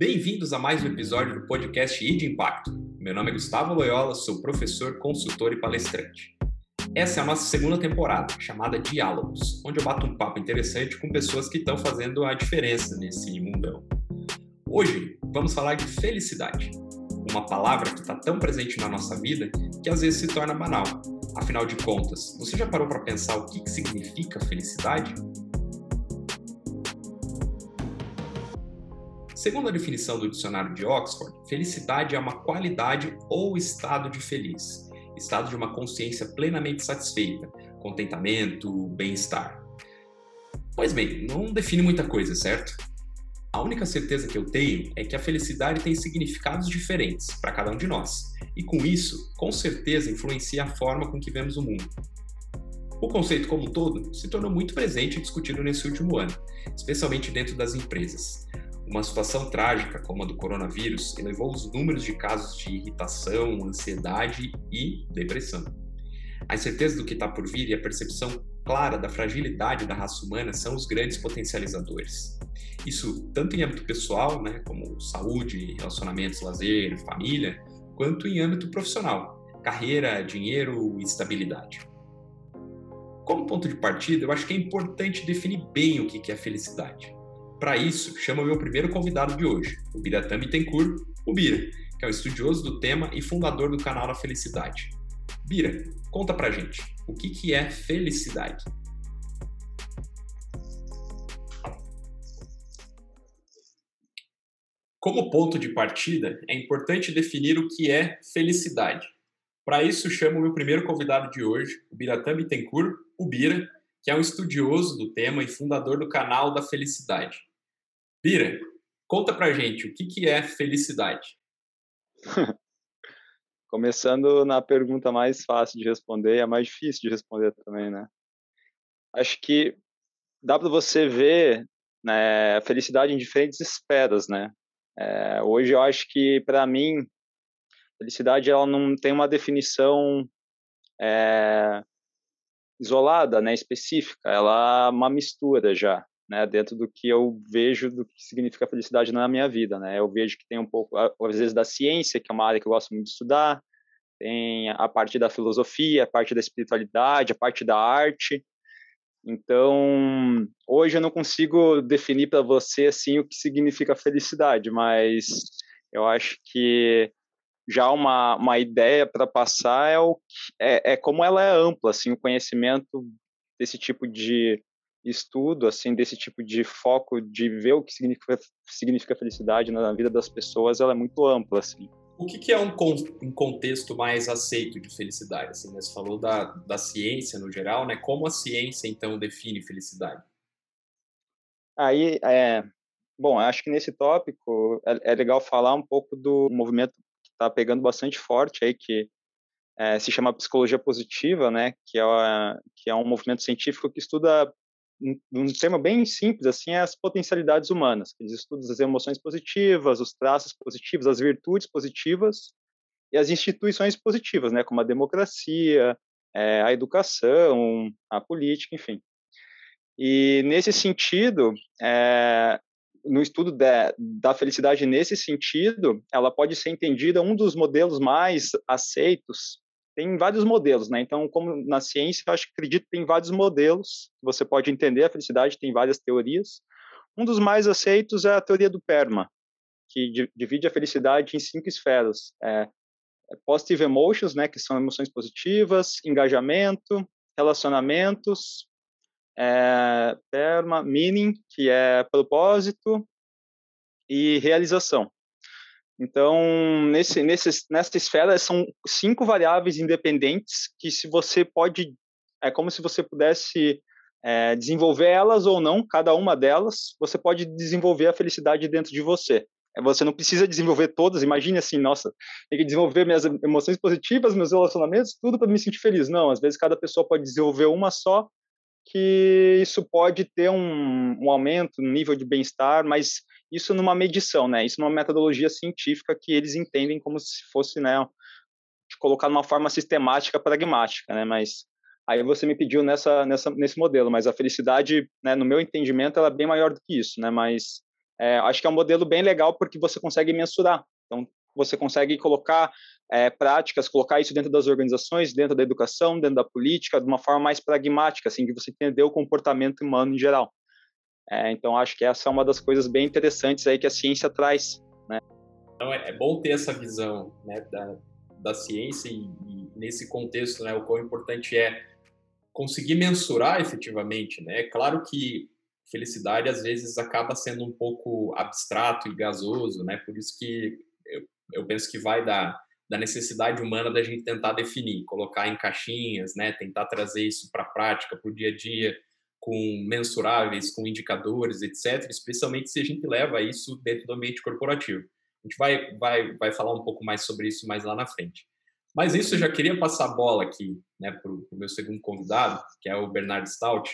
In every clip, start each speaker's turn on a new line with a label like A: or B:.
A: Bem-vindos a mais um episódio do podcast I de Impacto. Meu nome é Gustavo Loyola, sou professor, consultor e palestrante. Essa é a nossa segunda temporada, chamada Diálogos, onde eu bato um papo interessante com pessoas que estão fazendo a diferença nesse mundão. Hoje vamos falar de felicidade, uma palavra que está tão presente na nossa vida que às vezes se torna banal. Afinal de contas, você já parou para pensar o que, que significa felicidade? Segundo a definição do dicionário de Oxford, felicidade é uma qualidade ou estado de feliz, estado de uma consciência plenamente satisfeita, contentamento, bem-estar. Pois bem, não define muita coisa, certo? A única certeza que eu tenho é que a felicidade tem significados diferentes para cada um de nós, e com isso, com certeza influencia a forma com que vemos o mundo. O conceito como um todo se tornou muito presente e discutido nesse último ano, especialmente dentro das empresas. Uma situação trágica como a do coronavírus elevou os números de casos de irritação, ansiedade e depressão. A incerteza do que está por vir e a percepção clara da fragilidade da raça humana são os grandes potencializadores. Isso tanto em âmbito pessoal, né, como saúde, relacionamentos, lazer, família, quanto em âmbito profissional, carreira, dinheiro e estabilidade. Como ponto de partida, eu acho que é importante definir bem o que é felicidade. Para isso, chamo meu primeiro convidado de hoje, o Biratã Bittencourt, o Bira, que é um estudioso do tema e fundador do canal da Felicidade. Bira, conta pra gente, o que, que é felicidade? Como ponto de partida, é importante definir o que é felicidade. Para isso, chamo meu primeiro convidado de hoje, o Biratã Bittencourt, o Bira, que é um estudioso do tema e fundador do canal da Felicidade. Bira, conta pra gente o que, que é felicidade.
B: Começando na pergunta mais fácil de responder e a mais difícil de responder também, né? Acho que dá para você ver né, a felicidade em diferentes esferas, né? É, hoje eu acho que para mim felicidade ela não tem uma definição é, isolada, né, específica. Ela é uma mistura já né, dentro do que eu vejo do que significa felicidade na minha vida, né? Eu vejo que tem um pouco, às vezes, da ciência, que é uma área que eu gosto muito de estudar, tem a parte da filosofia, a parte da espiritualidade, a parte da arte. Então, hoje eu não consigo definir para você assim o que significa felicidade, mas eu acho que já uma, uma ideia para passar é, o, é, é como ela é ampla, assim, o conhecimento desse tipo de estudo assim desse tipo de foco de ver o que significa, significa felicidade na vida das pessoas ela é muito ampla assim.
A: O que, que é um, con um, contexto mais aceito de felicidade assim né? você falou da, da ciência no geral né? Como a ciência então define felicidade?
B: Aí é bom acho que nesse tópico é, é legal falar um pouco do movimento que está pegando bastante forte aí que é, se chama psicologia positiva, né, que é, que é um movimento científico que estuda um tema bem simples assim é as potencialidades humanas. Eles estudam as emoções positivas, os traços positivos, as virtudes positivas e as instituições positivas, né, como a democracia, é, a educação, a política, enfim. E nesse sentido, é, no estudo da, da felicidade nesse sentido, ela pode ser entendida um dos modelos mais aceitos tem vários modelos, né? Então, como na ciência, eu acho que acredito que tem vários modelos que você pode entender a felicidade, tem várias teorias. Um dos mais aceitos é a teoria do PERMA, que divide a felicidade em cinco esferas. É, é, positive emotions, né, que são emoções positivas, engajamento, relacionamentos, é, PERMA, meaning, que é propósito, e realização. Então, nesse, nesse, nessa esfera, são cinco variáveis independentes que, se você pode, é como se você pudesse é, desenvolver elas ou não, cada uma delas, você pode desenvolver a felicidade dentro de você. É, você não precisa desenvolver todas. Imagine assim, nossa, tem que desenvolver minhas emoções positivas, meus relacionamentos, tudo para me sentir feliz. Não, às vezes cada pessoa pode desenvolver uma só, que isso pode ter um, um aumento no nível de bem-estar, mas isso numa medição, né? Isso numa metodologia científica que eles entendem como se fosse, né, colocar numa forma sistemática, pragmática, né? Mas aí você me pediu nessa, nessa nesse modelo, mas a felicidade, né, no meu entendimento, ela é bem maior do que isso, né? Mas é, acho que é um modelo bem legal porque você consegue mensurar. Então, você consegue colocar é, práticas, colocar isso dentro das organizações, dentro da educação, dentro da política, de uma forma mais pragmática, assim, que você entender o comportamento humano em geral. É, então, acho que essa é uma das coisas bem interessantes aí que a ciência traz, né?
A: Então, é, é bom ter essa visão, né, da, da ciência e, e, nesse contexto, né, o quão importante é conseguir mensurar efetivamente, né? É claro que felicidade às vezes acaba sendo um pouco abstrato e gasoso, né? Por isso que eu, eu penso que vai da, da necessidade humana da gente tentar definir, colocar em caixinhas, né? Tentar trazer isso para a prática, para o dia a dia, com mensuráveis, com indicadores, etc. Especialmente se a gente leva isso dentro do ambiente corporativo. A gente vai, vai, vai falar um pouco mais sobre isso mais lá na frente. Mas isso eu já queria passar a bola aqui né, para o meu segundo convidado, que é o Bernardo Stout,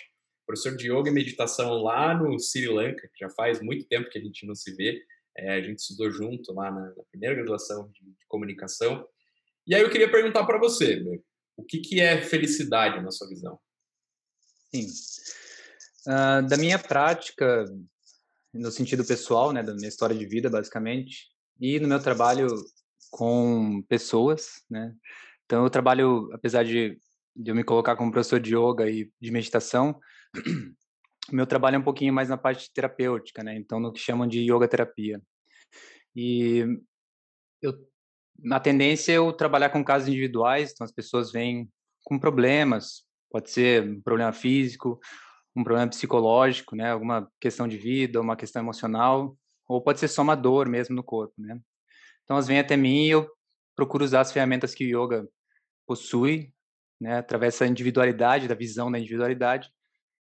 A: professor de yoga e meditação lá no Sri Lanka, que já faz muito tempo que a gente não se vê. É, a gente estudou junto lá na, na primeira graduação de, de, comunicação. E aí eu queria perguntar para você, o que, que é felicidade na sua visão?
C: Sim. Uh, da minha prática, no sentido pessoal, né, da minha história de vida, basicamente, e no meu trabalho com pessoas, né? Então eu trabalho, apesar de, de eu me colocar como professor de yoga e de meditação, meu trabalho é um pouquinho mais na parte terapêutica, né? Então no que chamam de yoga terapia. E eu na tendência é eu trabalhar com casos individuais, então as pessoas vêm com problemas, pode ser um problema físico, um problema psicológico, né, alguma questão de vida, uma questão emocional, ou pode ser só uma dor mesmo no corpo, né? Então elas vêm até mim e eu procuro usar as ferramentas que o yoga possui, né, através dessa individualidade, da visão da individualidade.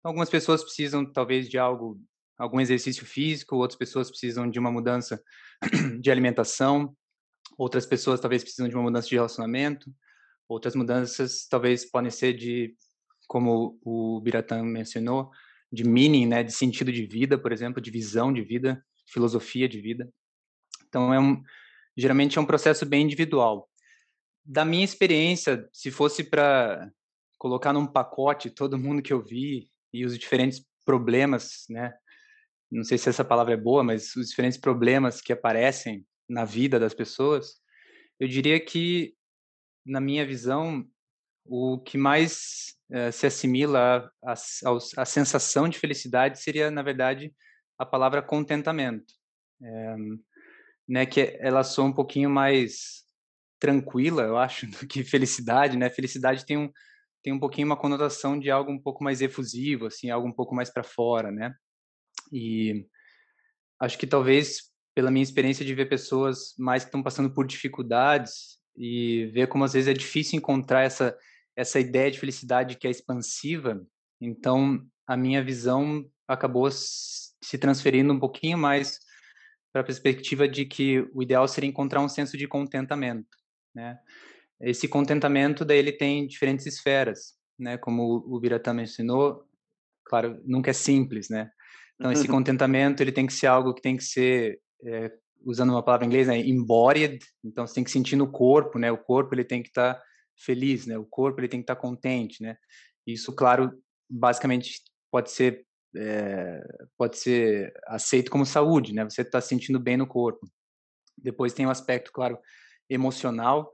C: Algumas pessoas precisam talvez de algo, algum exercício físico, outras pessoas precisam de uma mudança de alimentação, outras pessoas talvez precisam de uma mudança de relacionamento, outras mudanças talvez podem ser de, como o Biratan mencionou, de meaning, né, de sentido de vida, por exemplo, de visão de vida, filosofia de vida. Então é um geralmente é um processo bem individual. Da minha experiência, se fosse para colocar num pacote todo mundo que eu vi e os diferentes problemas, né? Não sei se essa palavra é boa, mas os diferentes problemas que aparecem na vida das pessoas, eu diria que, na minha visão, o que mais uh, se assimila à sensação de felicidade seria, na verdade, a palavra contentamento. É, né, que ela soa um pouquinho mais tranquila, eu acho, do que felicidade, né? Felicidade tem um tem um pouquinho uma conotação de algo um pouco mais efusivo, assim, algo um pouco mais para fora, né? E acho que talvez pela minha experiência de ver pessoas mais que estão passando por dificuldades e ver como às vezes é difícil encontrar essa essa ideia de felicidade que é expansiva, então a minha visão acabou se transferindo um pouquinho mais para a perspectiva de que o ideal seria encontrar um senso de contentamento, né? Esse contentamento daí ele tem diferentes esferas, né? Como o Biratã mencionou, claro, nunca é simples, né? Então esse contentamento ele tem que ser algo que tem que ser é, usando uma palavra em inglês, né, embodied, então você tem que sentir no corpo, né? O corpo ele tem que estar tá feliz, né? O corpo ele tem que estar tá contente, né? Isso, claro, basicamente pode ser é, pode ser aceito como saúde, né? Você está se sentindo bem no corpo. Depois tem o aspecto, claro, emocional,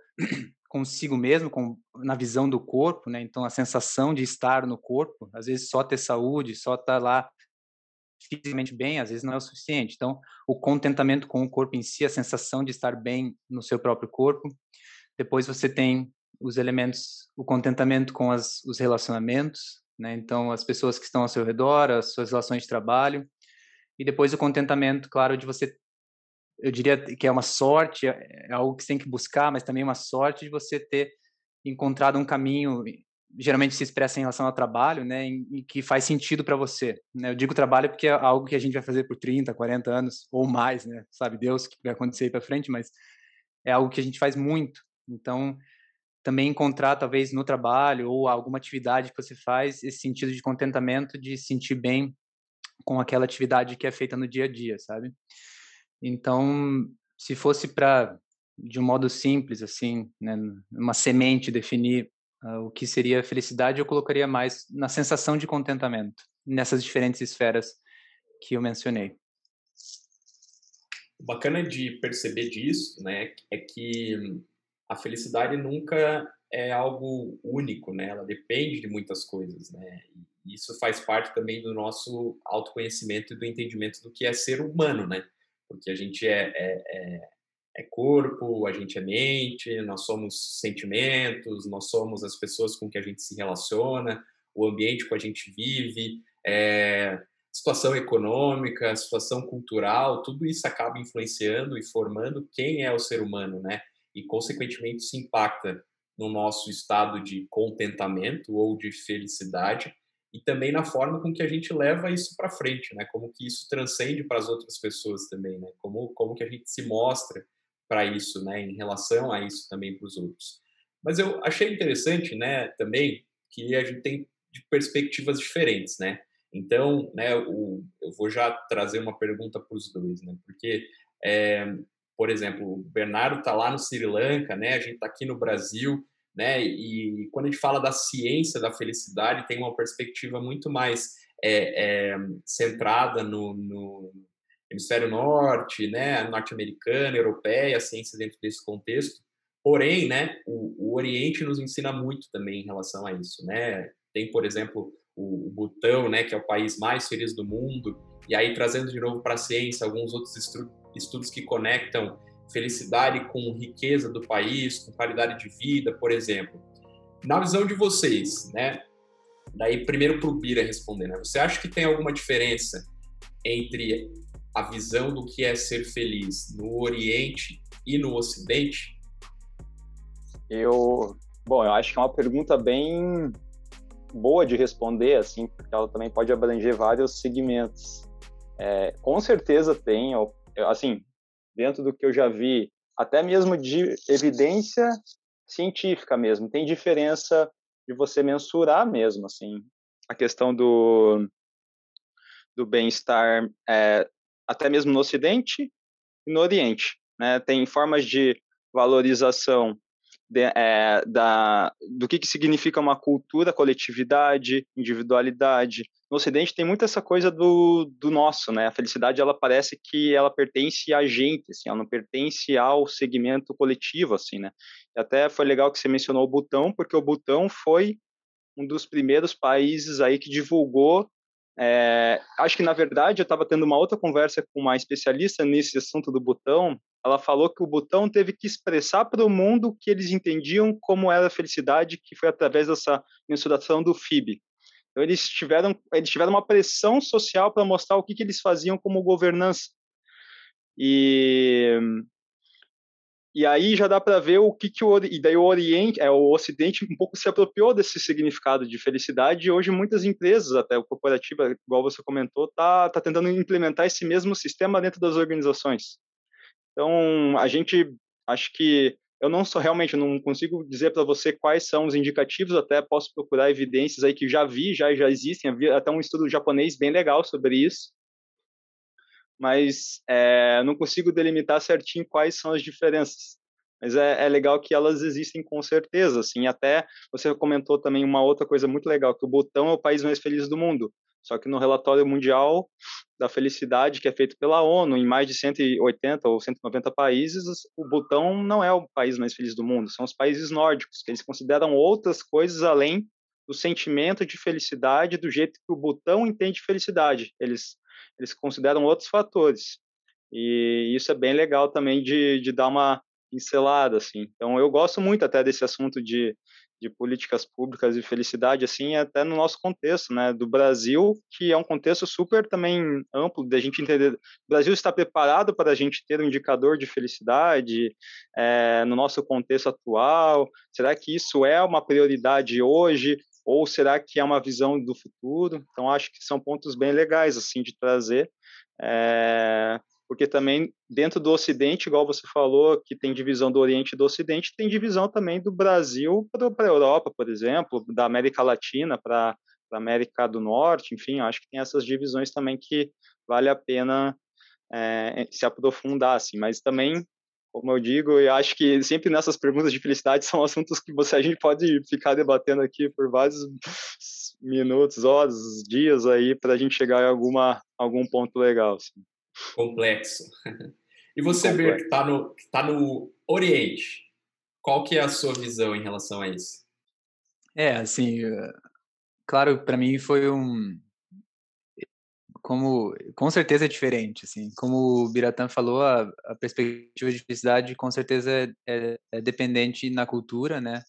C: consigo mesmo, com, na visão do corpo, né? Então a sensação de estar no corpo, às vezes só ter saúde, só estar lá fisicamente bem, às vezes não é o suficiente. Então o contentamento com o corpo em si, a sensação de estar bem no seu próprio corpo. Depois você tem os elementos, o contentamento com as, os relacionamentos, né? Então, as pessoas que estão ao seu redor, as suas relações de trabalho, e depois o contentamento, claro, de você, eu diria que é uma sorte, é, é algo que você tem que buscar, mas também uma sorte de você ter encontrado um caminho, geralmente se expressa em relação ao trabalho, né, em, que faz sentido para você. Né? Eu digo trabalho porque é algo que a gente vai fazer por 30, 40 anos ou mais, né? Sabe Deus o que vai acontecer aí para frente, mas é algo que a gente faz muito. Então, também encontrar, talvez, no trabalho ou alguma atividade que você faz, esse sentido de contentamento, de sentir bem com aquela atividade que é feita no dia a dia, sabe? Então, se fosse para, de um modo simples, assim, né, uma semente definir uh, o que seria felicidade, eu colocaria mais na sensação de contentamento, nessas diferentes esferas que eu mencionei.
A: bacana de perceber disso, né, é que a felicidade nunca é algo único, né? Ela depende de muitas coisas, né? E isso faz parte também do nosso autoconhecimento e do entendimento do que é ser humano, né? Porque a gente é, é, é, é corpo, a gente é mente, nós somos sentimentos, nós somos as pessoas com que a gente se relaciona, o ambiente que a gente vive, é, situação econômica, situação cultural, tudo isso acaba influenciando e formando quem é o ser humano, né? E, consequentemente, isso impacta no nosso estado de contentamento ou de felicidade e também na forma com que a gente leva isso para frente, né? Como que isso transcende para as outras pessoas também, né? Como como que a gente se mostra para isso, né? Em relação a isso também para os outros. Mas eu achei interessante, né? Também que a gente tem perspectivas diferentes, né? Então, né? O, eu vou já trazer uma pergunta para os dois, né? Porque é, por exemplo, o Bernardo está lá no Sri Lanka, né? A gente está aqui no Brasil, né? E quando a gente fala da ciência da felicidade, tem uma perspectiva muito mais é, é, centrada no, no, hemisfério norte, né? Norte-americana, europeia, a ciência dentro desse contexto. Porém, né? O, o, Oriente nos ensina muito também em relação a isso, né? Tem, por exemplo, o, o Butão, né? Que é o país mais feliz do mundo. E aí trazendo de novo para a ciência alguns outros estudos que conectam felicidade com riqueza do país, com qualidade de vida, por exemplo. Na visão de vocês, né? Daí primeiro para o Bira responder, né? Você acha que tem alguma diferença entre a visão do que é ser feliz no Oriente e no Ocidente?
B: Eu, bom, eu acho que é uma pergunta bem boa de responder, assim, porque ela também pode abranger vários segmentos. É, com certeza tem, assim, dentro do que eu já vi, até mesmo de evidência científica mesmo, tem diferença de você mensurar mesmo, assim, a questão do, do bem-estar, é, até mesmo no Ocidente e no Oriente, né? Tem formas de valorização de, é, da, do que, que significa uma cultura, coletividade, individualidade. No Ocidente tem muito essa coisa do, do nosso, né? A felicidade ela parece que ela pertence a gente, assim, ela não pertence ao segmento coletivo, assim, né? E até foi legal que você mencionou o Butão, porque o Butão foi um dos primeiros países aí que divulgou é, acho que, na verdade, eu estava tendo uma outra conversa com uma especialista nesse assunto do botão. Ela falou que o botão teve que expressar para o mundo que eles entendiam como era a felicidade, que foi através dessa mensuração do FIB. Então, eles tiveram, eles tiveram uma pressão social para mostrar o que, que eles faziam como governança. E e aí já dá para ver o que, que o, e daí o Oriente, é, o Ocidente um pouco se apropriou desse significado de felicidade e hoje muitas empresas, até o corporativa, igual você comentou, tá, tá tentando implementar esse mesmo sistema dentro das organizações. Então, a gente, acho que eu não sou realmente, não consigo dizer para você quais são os indicativos, até posso procurar evidências aí que já vi, já, já existem, havia até um estudo japonês bem legal sobre isso, mas é, não consigo delimitar certinho quais são as diferenças. Mas é, é, legal que elas existem com certeza, assim. Até você comentou também uma outra coisa muito legal, que o Butão é o país mais feliz do mundo. Só que no relatório mundial da felicidade, que é feito pela ONU, em mais de 180 ou 190 países, o Butão não é o país mais feliz do mundo, são os países nórdicos, que eles consideram outras coisas além do sentimento de felicidade, do jeito que o Butão entende felicidade. Eles eles consideram outros fatores. E isso é bem legal também de, de dar uma pincelada, assim. Então, eu gosto muito até desse assunto de, de políticas públicas e felicidade, assim, até no nosso contexto, né, do Brasil, que é um contexto super também amplo, da gente entender, o Brasil está preparado para a gente ter um indicador de felicidade é, no nosso contexto atual, será que isso é uma prioridade hoje, ou será que é uma visão do futuro? Então, acho que são pontos bem legais, assim, de trazer, é, porque também dentro do Ocidente, igual você falou, que tem divisão do Oriente e do Ocidente, tem divisão também do Brasil para a Europa, por exemplo, da América Latina para a América do Norte, enfim, acho que tem essas divisões também que vale a pena é, se aprofundar, assim, mas também como eu digo, eu acho que sempre nessas perguntas de felicidade são assuntos que você a gente pode ficar debatendo aqui por vários minutos, horas, dias aí para a gente chegar em alguma algum ponto legal. Assim.
A: Complexo. E você, Ber, que está no, tá no Oriente, qual que é a sua visão em relação a isso?
C: É, assim, claro, para mim foi um como com certeza é diferente, assim, como o Biratã falou, a, a perspectiva de felicidade com certeza é, é, dependente na cultura, né?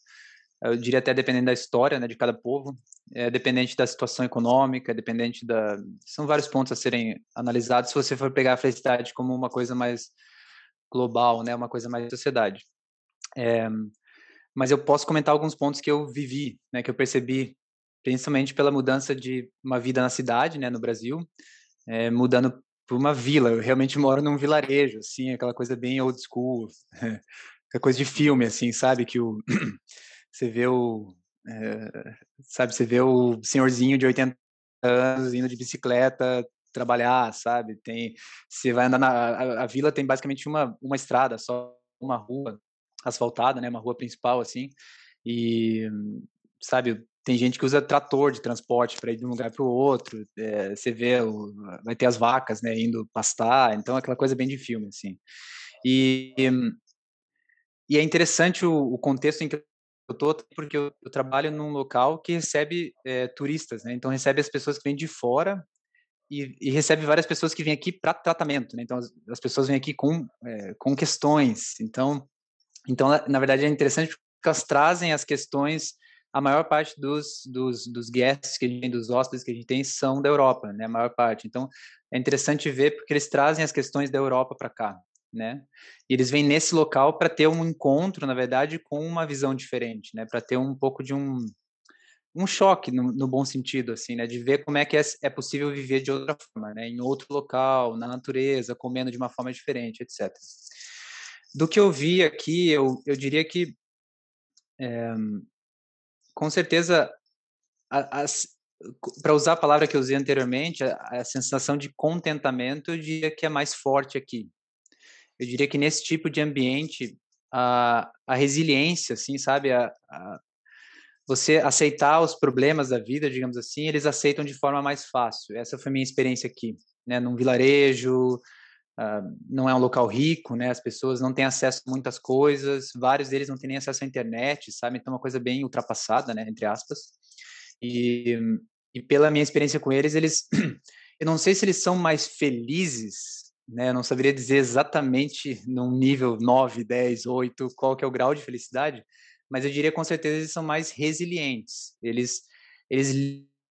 C: Eu diria até dependente da história, né, de cada povo, é dependente da situação econômica, é dependente da, são vários pontos a serem analisados se você for pegar a felicidade como uma coisa mais global, né, uma coisa mais de sociedade. É, mas eu posso comentar alguns pontos que eu vivi, né, que eu percebi principalmente pela mudança de uma vida na cidade, né, no Brasil, é, mudando para uma vila. Eu realmente moro num vilarejo, assim, aquela coisa bem old school, aquela coisa de filme, assim, sabe? Que o você vê o é, sabe, você vê o senhorzinho de 80 anos indo de bicicleta trabalhar, sabe? Tem, você vai andar na a, a vila tem basicamente uma uma estrada, só uma rua asfaltada, né, uma rua principal assim. E sabe, tem gente que usa trator de transporte para ir de um lugar para o outro. É, você vê, o, vai ter as vacas, né, indo pastar. Então, é aquela coisa bem de filme, assim. E, e é interessante o, o contexto em que eu tô, porque eu, eu, trabalho num local que recebe é, turistas, né? Então, recebe as pessoas que vêm de fora e, e recebe várias pessoas que vêm aqui para tratamento, né? Então, as, as, pessoas vêm aqui com, é, com questões. Então, então, na verdade, é interessante porque elas trazem as questões a maior parte dos, dos, dos guests que a gente tem, dos hóspedes que a gente tem, são da Europa, né? A maior parte. Então, é interessante ver porque eles trazem as questões da Europa para cá, né? E eles vêm nesse local para ter um encontro, na verdade, com uma visão diferente, né? Para ter um pouco de um um choque no, no, bom sentido, assim, né? De ver como é que é, é, possível viver de outra forma, né? Em outro local, na natureza, comendo de uma forma diferente, etc. Do que eu vi aqui, eu, eu diria que é, com certeza, para usar a palavra que eu usei anteriormente, a, a, sensação de contentamento, eu diria que é mais forte aqui. Eu diria que nesse tipo de ambiente, a, a resiliência, assim, sabe, a, a, você aceitar os problemas da vida, digamos assim, eles aceitam de forma mais fácil. Essa foi a minha experiência aqui, né, num vilarejo, Uh, não é um local rico, né? As pessoas não têm acesso a muitas coisas, vários deles não têm nem acesso à internet, sabe? Então, é uma coisa bem ultrapassada, né? Entre aspas. E, e pela minha experiência com eles, eles, eu não sei se eles são mais felizes, né? Eu não saberia dizer exatamente num nível 9, 10, 8, qual que é o grau de felicidade, mas eu diria com certeza eles são mais resilientes. Eles, eles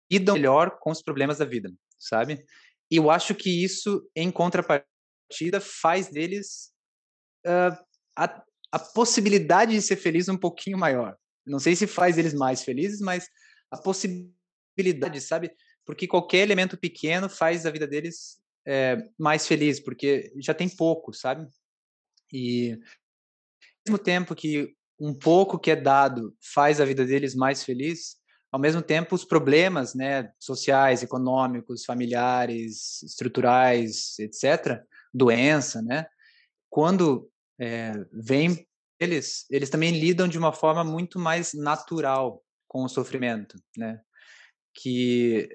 C: lidam melhor com os problemas da vida, sabe? E eu acho que isso, em contrapartida, partida faz deles uh, a, a possibilidade de ser feliz um pouquinho maior. Não sei se faz eles mais felizes, mas a possibilidade, sabe? Porque qualquer elemento pequeno faz a vida deles é, mais feliz, porque já tem pouco, sabe? E ao mesmo tempo que um pouco que é dado faz a vida deles mais feliz, ao mesmo tempo os problemas, né, sociais, econômicos, familiares, estruturais, etc, doença, né? Quando é, vem eles, eles também lidam de uma forma muito mais natural com o sofrimento, né? Que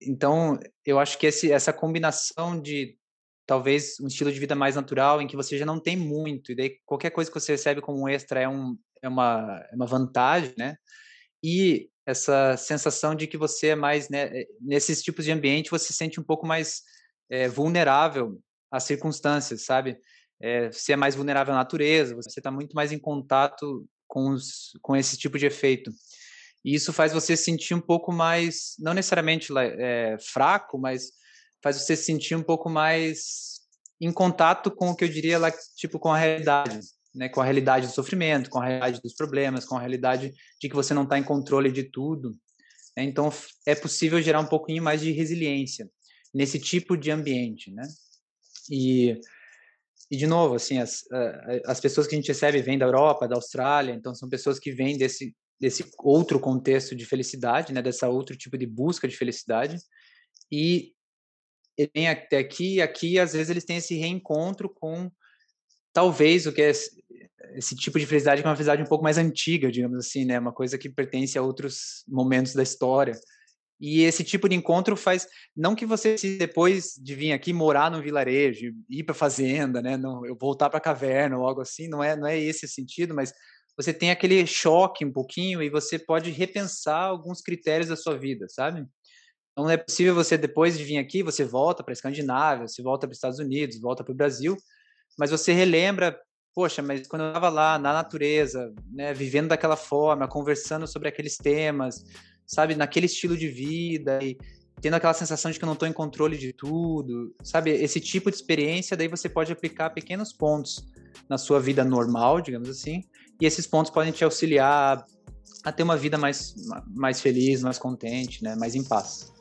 C: então eu acho que esse, essa combinação de talvez um estilo de vida mais natural em que você já não tem muito e daí qualquer coisa que você recebe como extra é, um, é, uma, é uma vantagem, né? E essa sensação de que você é mais, né, nesses tipos de ambiente você se sente um pouco mais é, vulnerável as circunstâncias, sabe? É, você é mais vulnerável à natureza, você está muito mais em contato com, os, com esse tipo de efeito. E isso faz você sentir um pouco mais, não necessariamente é, fraco, mas faz você sentir um pouco mais em contato com o que eu diria lá, tipo, com a realidade, né? Com a realidade do sofrimento, com a realidade dos problemas, com a realidade de que você não está em controle de tudo. Né? Então, é possível gerar um pouquinho mais de resiliência nesse tipo de ambiente, né? E, e de novo, assim, as, as pessoas que a gente recebe vêm da Europa, da Austrália, então são pessoas que vêm desse, desse outro contexto de felicidade, né, dessa outro tipo de busca de felicidade, e vêm até aqui, e aqui às vezes eles têm esse reencontro com talvez o que é esse, esse tipo de felicidade que é uma felicidade um pouco mais antiga, digamos assim, né, uma coisa que pertence a outros momentos da história, E esse tipo de encontro faz não que você depois de vir aqui morar no vilarejo, ir para fazenda, né, não, eu voltar para a caverna ou algo assim, não é não é esse o sentido, mas você tem aquele choque um pouquinho e você pode repensar alguns critérios da sua vida, sabe? Então não é possível você depois de vir aqui, você volta para a Escandinávia, você volta para os Estados Unidos, volta para o Brasil, mas você relembra, poxa, mas quando eu estava lá na natureza, né, vivendo daquela forma, conversando sobre aqueles temas, sabe, naquele estilo de vida e tendo aquela sensação de que eu não estou em controle de tudo, sabe, esse tipo de experiência, daí você pode aplicar pequenos pontos na sua vida normal, digamos assim, e esses pontos podem te auxiliar a ter uma vida mais, mais feliz, mais contente, né, mais em paz.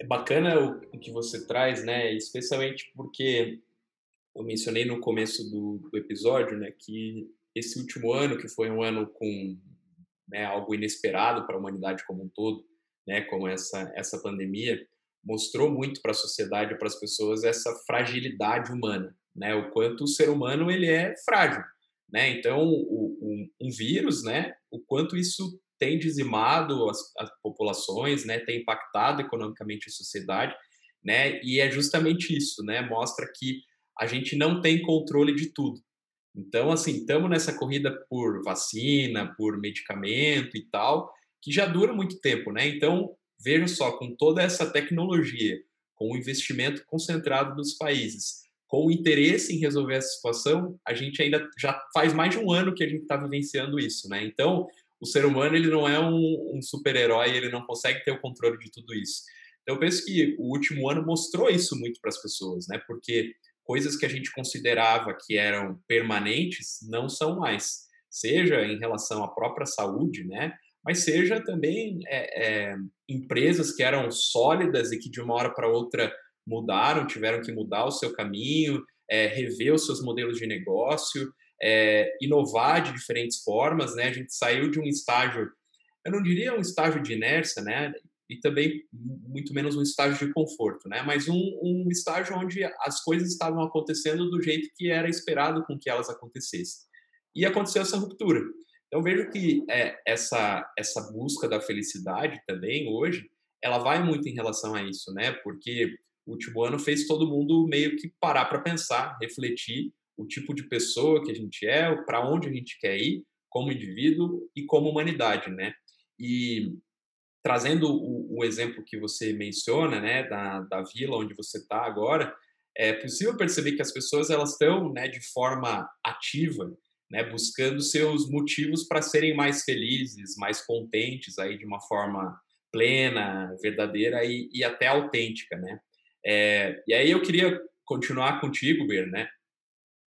A: É bacana o que você traz, né, especialmente porque eu mencionei no começo do, do episódio, né, que esse último ano, que foi um ano com né, algo inesperado para a humanidade como um todo, né, como essa essa pandemia, mostrou muito para a sociedade, para as pessoas essa fragilidade humana, né, o quanto o ser humano ele é frágil, né? Então, o, um, um vírus, né, o quanto isso tem dizimado as, as populações, né, tem impactado economicamente a sociedade, né? E é justamente isso, né? Mostra que a gente não tem controle de tudo, então, assim, estamos nessa corrida por vacina, por medicamento e tal, que já dura muito tempo, né? Então, vejam só, com toda essa tecnologia, com o investimento concentrado dos países, com o interesse em resolver essa situação, a gente ainda já faz mais de um ano que a gente está vivenciando isso, né? Então, o ser humano ele não é um, um super-herói, ele não consegue ter o controle de tudo isso. Então, eu penso que o último ano mostrou isso muito para as pessoas, né? Porque coisas que a gente considerava que eram permanentes não são mais, seja em relação à própria saúde, né? Mas seja também é, é, empresas que eram sólidas e que de uma hora para outra mudaram, tiveram que mudar o seu caminho, é, rever os seus modelos de negócio, é, inovar de diferentes formas, né? A gente saiu de um estágio, eu não diria um estágio de inércia, né? E também muito menos um estágio de conforto, né? Mas um, um estágio onde as coisas estavam acontecendo do jeito que era esperado com que elas acontecesse. E aconteceu essa ruptura. Então vejo que é, essa essa busca da felicidade também hoje, ela vai muito em relação a isso, né? Porque o último ano fez todo mundo meio que parar para pensar, refletir o tipo de pessoa que a gente é, para onde a gente quer ir, como indivíduo e como humanidade, né? E trazendo o, o, exemplo que você menciona, né, da, da vila onde você está agora, é possível perceber que as pessoas elas estão, né, de forma ativa, né, buscando seus motivos para serem mais felizes, mais contentes, aí de uma forma plena, verdadeira e, e até autêntica, né? É, e aí eu queria continuar contigo, Ber, né?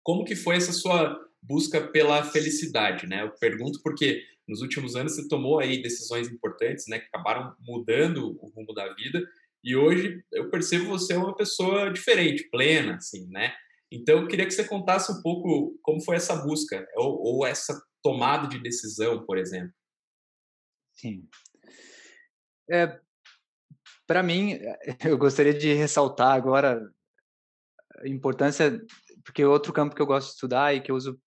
A: Como que foi essa sua busca pela felicidade, né? Eu pergunto porque nos últimos anos você tomou aí decisões importantes, né, que acabaram mudando o rumo da vida, e hoje eu percebo você é uma pessoa diferente, plena, assim, né? Então eu queria que você contasse um pouco como foi essa busca ou, ou essa tomada de decisão, por exemplo.
C: Sim. É, para mim, eu gostaria de ressaltar agora a importância, porque outro campo que eu gosto de estudar e que eu uso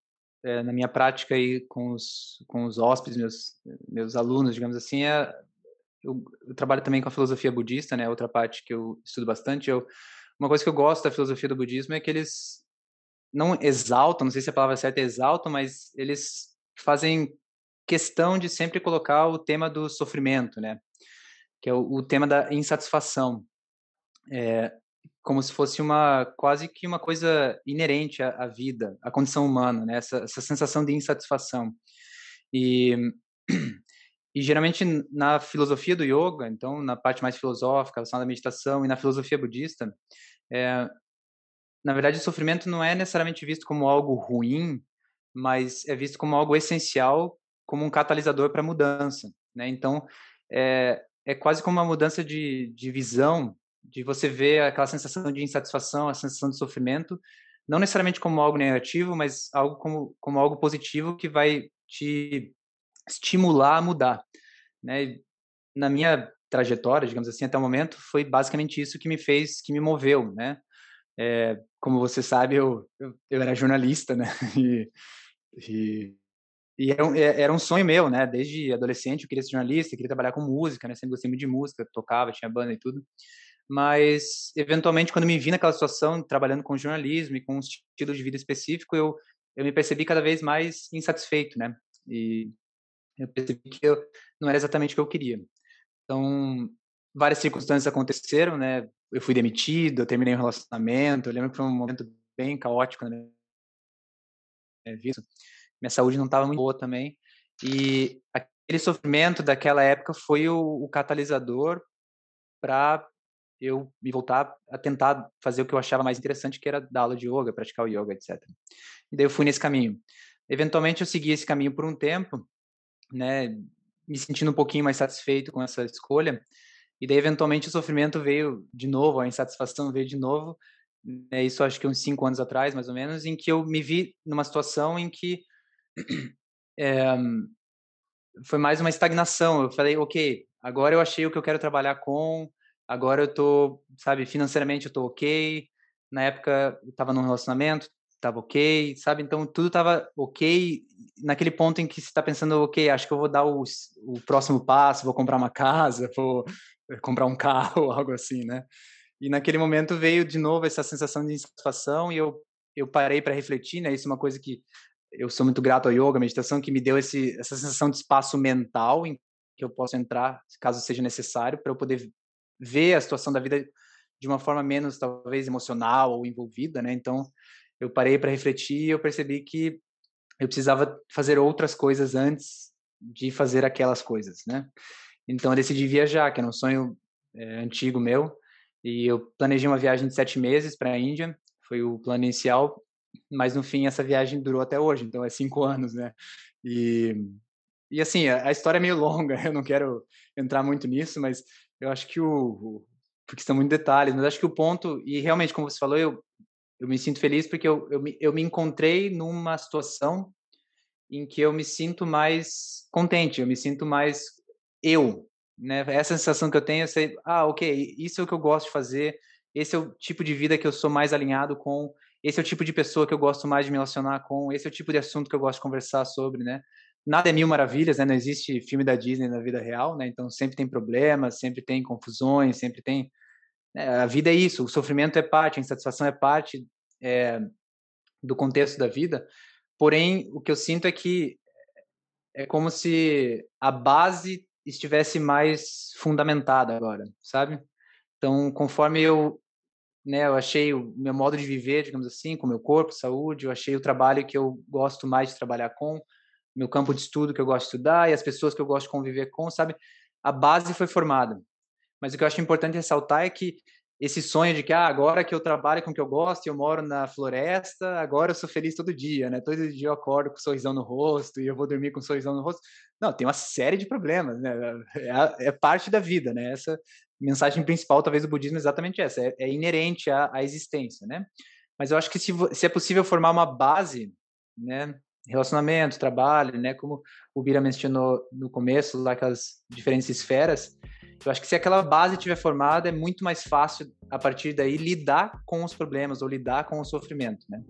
C: é, na minha prática aí com os, com os hóspedes, meus, meus alunos, digamos assim, é, eu, eu, trabalho também com a filosofia budista, né? Outra parte que eu estudo bastante. Eu, uma coisa que eu gosto da filosofia do budismo é que eles não exaltam, não sei se a palavra certa é exaltam, mas eles fazem questão de sempre colocar o tema do sofrimento, né? Que é o, o tema da insatisfação. É, como se fosse uma quase que uma coisa inerente à, à vida, à condição humana, né? essa, essa sensação de insatisfação. E, e geralmente na filosofia do yoga, então na parte mais filosófica, da meditação e na filosofia budista, é, na verdade o sofrimento não é necessariamente visto como algo ruim, mas é visto como algo essencial, como um catalisador para a mudança. Né? Então é, é quase como uma mudança de, de visão de você ver aquela sensação de insatisfação, a sensação de sofrimento, não necessariamente como algo negativo, mas algo como, como algo positivo que vai te estimular a mudar, né? Na minha trajetória, digamos assim, até o momento, foi basicamente isso que me fez, que me moveu, né? É, como você sabe, eu, eu, eu, era jornalista, né? E, e E era um, é, era um sonho meu, né? Desde adolescente eu queria ser jornalista, queria trabalhar com música, né? Sempre gostei muito de música, tocava, tinha banda e tudo. Mas, eventualmente, quando me vi naquela situação, trabalhando com jornalismo e com um estilo de vida específico, eu, eu me percebi cada vez mais insatisfeito, né? E eu percebi que eu, não era exatamente o que eu queria. Então, várias circunstâncias aconteceram, né? Eu fui demitido, eu terminei um relacionamento, eu lembro que foi um momento bem caótico na minha vida. Minha saúde não estava muito boa também. E aquele sofrimento daquela época foi o, o catalisador para eu me voltar a tentar fazer o que eu achava mais interessante, que era dar aula de yoga, praticar o yoga, etc. E daí eu fui nesse caminho. Eventualmente eu segui esse caminho por um tempo, né, me sentindo um pouquinho mais satisfeito com essa escolha. E daí eventualmente o sofrimento veio de novo, a insatisfação veio de novo. Né, isso acho que uns cinco anos atrás, mais ou menos, em que eu me vi numa situação em que é, foi mais uma estagnação. Eu falei, ok, agora eu achei o que eu quero trabalhar com, agora eu tô, sabe, financeiramente eu tô ok. Na época eu tava num relacionamento, tava ok, sabe? Então tudo tava ok naquele ponto em que você está pensando, ok, acho que eu vou dar o, o próximo passo, vou comprar uma casa, vou comprar um carro, algo assim, né? E naquele momento veio de novo essa sensação de insatisfação e eu eu parei para refletir, né? Isso é uma coisa que eu sou muito grato ao yoga, à meditação, que me deu esse, essa sensação de espaço mental em que eu posso entrar, caso seja necessário, para eu poder ver a situação da vida de uma forma menos, talvez, emocional ou envolvida, né? Então, eu parei para refletir e eu percebi que eu precisava fazer outras coisas antes de fazer aquelas coisas, né? Então, eu decidi viajar, que era um sonho é, antigo meu, e eu planejei uma viagem de sete meses para a Índia, foi o plano inicial, mas no fim essa viagem durou até hoje, então é cinco anos, né? E, e assim, a, a história é meio longa, eu não quero entrar muito nisso, mas eu acho que o, porque são muitos detalhes, mas acho que o ponto, e realmente, como você falou, eu, eu me sinto feliz porque eu, eu, me, eu me encontrei numa situação em que eu me sinto mais contente, eu me sinto mais eu, né? Essa sensação que eu tenho, eu sei, ah, ok, isso é o que eu gosto de fazer, esse é o tipo de vida que eu sou mais alinhado com, esse é o tipo de pessoa que eu gosto mais de me relacionar com, esse é o tipo de assunto que eu gosto de conversar sobre, né? Nada é mil maravilhas, né? Não existe filme da Disney na vida real, né? Então sempre tem problemas, sempre tem confusões, sempre tem. Né? A vida é isso, o sofrimento é parte, a insatisfação é parte é, do contexto da vida. Porém, o que eu sinto é que é como se a base estivesse mais fundamentada agora, sabe? Então, conforme eu né, eu achei o meu modo de viver, digamos assim, com o meu corpo, saúde, eu achei o trabalho que eu gosto mais de trabalhar com, meu campo de estudo que eu gosto de estudar e as pessoas que eu gosto de conviver com, sabe? A base foi formada. Mas o que eu acho importante ressaltar é que esse sonho de que ah, agora que eu trabalho com o que eu gosto, eu moro na floresta, agora eu sou feliz todo dia, né? Todo dia eu acordo com um sorrisão no rosto e eu vou dormir com um sorrisão no rosto. Não, tem uma série de problemas, né? É, é parte da vida, né? Essa mensagem principal, talvez, do budismo é exatamente essa, é, é inerente à, à, existência, né? Mas eu acho que se, se é possível formar uma base, né? Relacionamento, trabalho, né? Como o Bira mencionou no começo, lá aquelas diferentes esferas, eu acho que se aquela base tiver formada, é muito mais fácil, a partir daí, lidar com os problemas ou lidar com o sofrimento, né?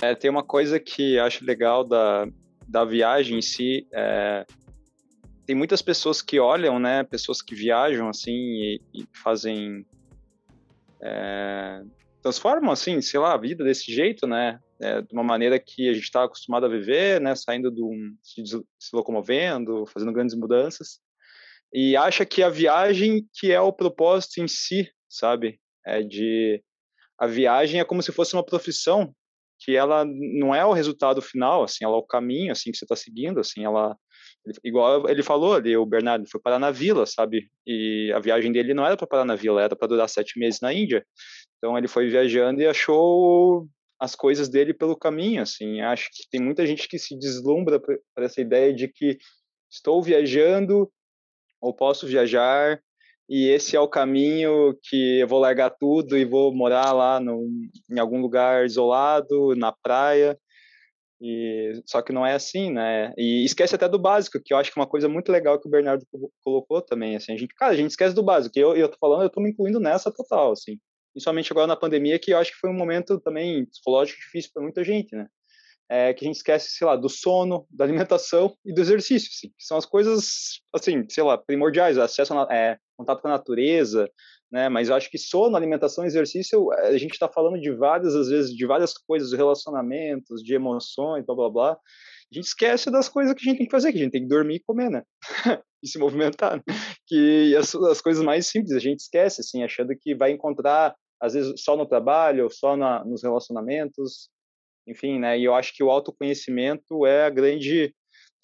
B: É, tem uma coisa que acho legal da, da viagem em si, é, tem muitas pessoas que olham, né, pessoas que viajam assim e, e fazem é, transformam assim, sei lá, a vida desse jeito, né, é, de uma maneira que a gente está acostumado a viver, né, saindo do se, se locomovendo, fazendo grandes mudanças e acha que a viagem que é o propósito em si, sabe, é de a viagem é como se fosse uma profissão que ela não é o resultado final, assim, ela é o caminho, assim, que você está seguindo, assim, ela igual ele falou ali, o Bernardo foi parar na vila, sabe? E a viagem dele não era para parar na vila, era para durar sete meses na Índia. Então ele foi viajando e achou as coisas dele pelo caminho, assim. Acho que tem muita gente que se deslumbra por essa ideia de que estou viajando ou posso viajar e esse é o caminho que eu vou largar tudo e vou morar lá no, em algum lugar isolado, na praia. E, só que não é assim, né? E esquece até do básico, que eu acho que é uma coisa muito legal que o Bernardo colocou também, assim, a gente, cara, a gente esquece do básico, eu, eu tô falando, eu tô me incluindo nessa total, assim, principalmente agora na pandemia, que eu acho que foi um momento também psicológico difícil para muita gente, né? é, que a gente esquece, sei lá, do sono, da alimentação e do exercício, assim, que são as coisas, assim, sei lá, primordiais, acesso a é, contato com a natureza, né? Mas eu acho que sono, alimentação, exercício, a gente está falando de várias, às vezes, de várias coisas, relacionamentos, de emoções, blá blá blá. A gente esquece das coisas que a gente tem que fazer, que a gente tem que dormir e comer, né? e se movimentar, né? que as, as coisas mais simples a gente esquece, assim, achando que vai encontrar às vezes só no trabalho, só na, nos relacionamentos, enfim, né? E eu acho que o autoconhecimento é a grande,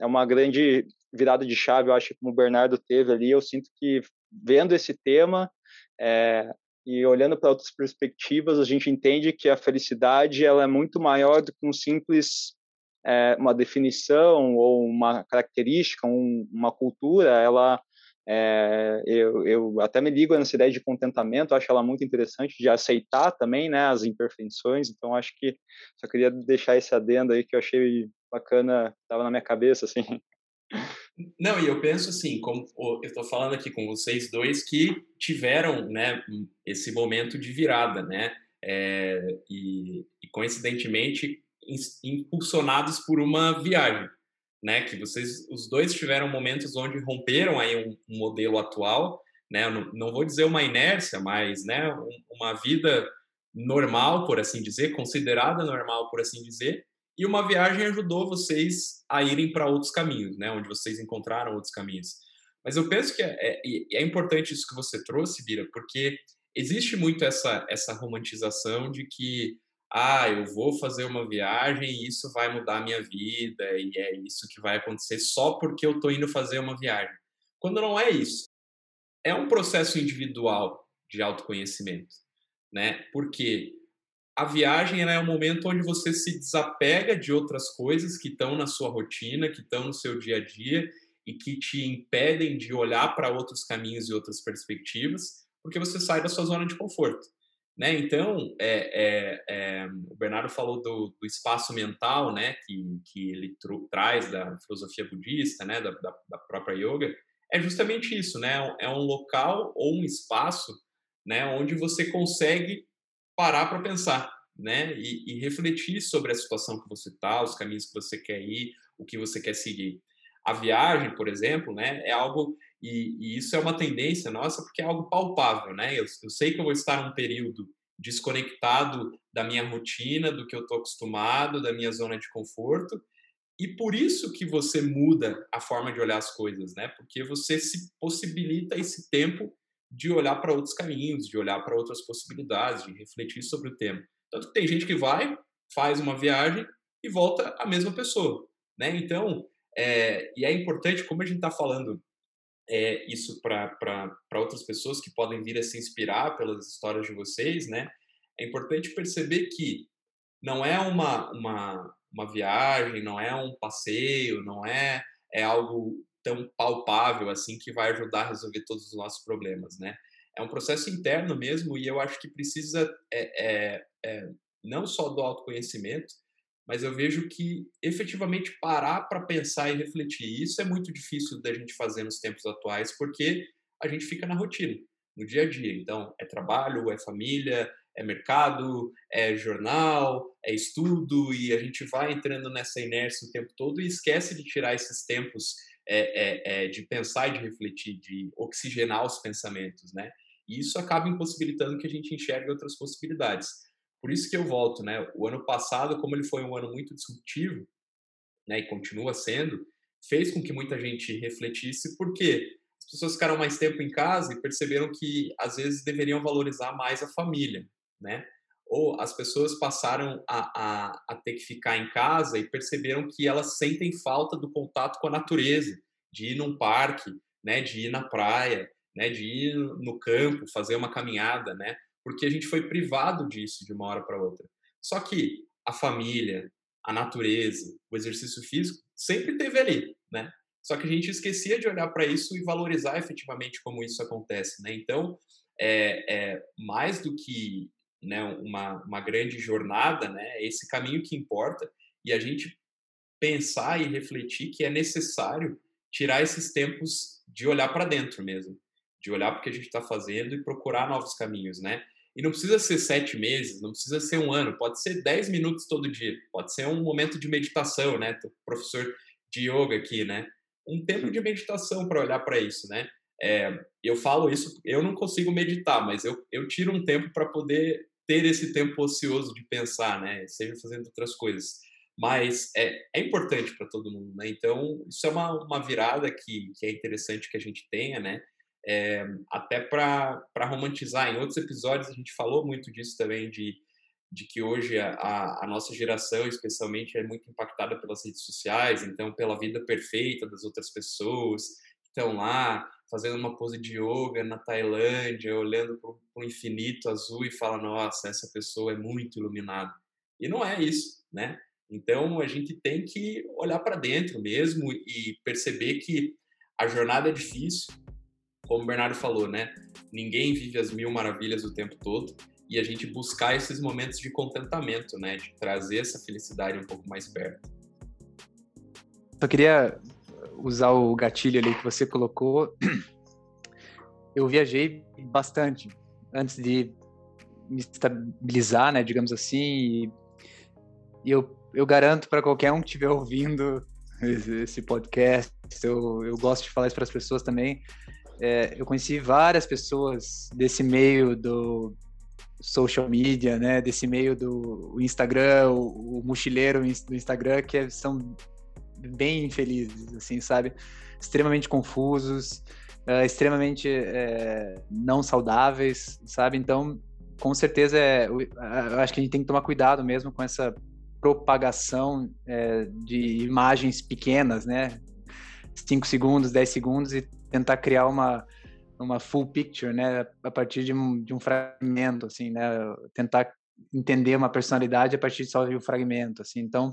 B: é uma grande virada de chave. Eu acho como o Bernardo teve ali, eu sinto que vendo esse tema é, e olhando para outras perspectivas, a gente entende que a felicidade ela é muito maior do que um simples é, uma definição ou uma característica, um, uma cultura. Ela é, eu, eu, até me ligo nessa ideia de contentamento, acho ela muito interessante, de aceitar também né, as imperfeições, então acho que só queria deixar esse adendo aí que eu achei bacana, estava na minha cabeça, assim.
A: Não, e eu penso assim, como eu estou falando aqui com vocês dois que tiveram né, esse momento de virada, né? É, e, e coincidentemente impulsionados por uma viagem né? Que vocês, os dois tiveram momentos onde romperam aí um, um modelo atual, né? Não, não, vou dizer uma inércia, mas, né? Um, uma vida normal, por assim dizer, considerada normal, por assim dizer, e uma viagem ajudou vocês a irem para outros caminhos, né? Onde vocês encontraram outros caminhos. Mas eu penso que é, é, é importante isso que você trouxe, Bira, porque existe muito essa, essa romantização de que ah, eu vou fazer uma viagem e isso vai mudar a minha vida e é isso que vai acontecer só porque eu estou indo fazer uma viagem. Quando não é isso. É um processo individual de autoconhecimento, né? Porque a viagem é um momento onde você se desapega de outras coisas que estão na sua rotina, que estão no seu dia a dia e que te impedem de olhar para outros caminhos e outras perspectivas, porque você sai da sua zona de conforto. Né? Então, é, é, é, o Bernardo falou do, do, espaço mental né, que, que ele traz da filosofia budista, né, da, da, da, própria yoga, é justamente isso, né? é um local ou um espaço né, onde você consegue parar para pensar né, e, e, refletir sobre a situação que você está, os caminhos que você quer ir, o que você quer seguir. A viagem, por exemplo, né, é algo e, e, isso é uma tendência nossa porque é algo palpável, né? Eu, eu sei que eu vou estar num período desconectado da minha rotina, do que eu estou acostumado, da minha zona de conforto, e por isso que você muda a forma de olhar as coisas, né? Porque você se possibilita esse tempo de olhar para outros caminhos, de olhar para outras possibilidades, de refletir sobre o tema. Tanto que tem gente que vai, faz uma viagem e volta a mesma pessoa, né? Então, é, e é importante, como a gente está falando é, isso para outras pessoas que podem vir a se inspirar pelas histórias de vocês, né? É importante perceber que não é uma, uma, uma viagem, não é um passeio, não é, é algo tão palpável assim que vai ajudar a resolver todos os nossos problemas, né? É um processo interno mesmo e eu acho que precisa é, é, é não só do autoconhecimento, mas eu vejo que efetivamente parar para pensar e refletir, isso é muito difícil da gente fazer nos tempos atuais, porque a gente fica na rotina, no dia a dia. Então, é trabalho, é família, é mercado, é jornal, é estudo, e a gente vai entrando nessa inércia o tempo todo e esquece de tirar esses tempos é, é, é, de pensar e de refletir, de oxigenar os pensamentos, né? E isso acaba impossibilitando que a gente enxergue outras possibilidades. Por isso que eu volto, né? O ano passado, como ele foi um ano muito disruptivo, né, e continua sendo, fez com que muita gente refletisse, porque as pessoas ficaram mais tempo em casa e perceberam que às vezes deveriam valorizar mais a família, né? Ou as pessoas passaram a, a, a ter que ficar em casa e perceberam que elas sentem falta do contato com a natureza, de ir num parque, né, de ir na praia, né, de ir no campo, fazer uma caminhada, né? Porque a gente foi privado disso de uma hora para outra. Só que a família, a natureza, o exercício físico sempre teve ali, né? Só que a gente esquecia de olhar para isso e valorizar efetivamente como isso acontece, né? Então, é, é mais do que né, uma, uma grande jornada, né? É esse caminho que importa e a gente pensar e refletir que é necessário tirar esses tempos de olhar para dentro mesmo, de olhar para o que a gente está fazendo e procurar novos caminhos, né? E não precisa ser sete meses, não precisa ser um ano, pode ser dez minutos todo dia, pode ser um momento de meditação, né? Tô professor de yoga aqui, né? Um tempo de meditação para olhar para isso, né? É, eu falo isso, eu não consigo meditar, mas eu, eu tiro um tempo para poder ter esse tempo ocioso de pensar, né? Seja fazendo outras coisas. Mas é, é importante para todo mundo, né? Então, isso é uma, uma virada que, que é interessante que a gente tenha, né? É, até para romantizar. Em outros episódios a gente falou muito disso também, de, de que hoje a, a, nossa geração, especialmente, é muito impactada pelas redes sociais, então pela vida perfeita das outras pessoas que estão lá fazendo uma pose de yoga na Tailândia, olhando para o infinito azul e fala, nossa, essa pessoa é muito iluminada. E não é isso, né? Então a gente tem que olhar para dentro mesmo e perceber que a jornada é difícil, como o Bernardo falou, né? Ninguém vive as mil maravilhas o tempo todo e a gente buscar esses momentos de contentamento, né? De trazer essa felicidade um pouco mais perto.
C: Só queria usar o gatilho ali que você colocou. Eu viajei bastante antes de me estabilizar, né? Digamos assim, e, eu, eu garanto para qualquer um que estiver ouvindo esse podcast, eu, eu gosto de falar isso para as pessoas também é, eu conheci várias pessoas desse meio do social media, né, desse meio do Instagram, o, o mochileiro do Instagram, que é, são bem infelizes, assim, sabe? Extremamente confusos, uh, extremamente é, não saudáveis, sabe? Então, com certeza, é, eu acho que a gente tem que tomar cuidado mesmo com essa propagação é, de imagens pequenas, né? 5 segundos, 10 segundos e tentar criar uma, uma full picture, né, a partir de um, de um fragmento, assim, né, tentar entender uma personalidade a partir só de um fragmento, assim. Então,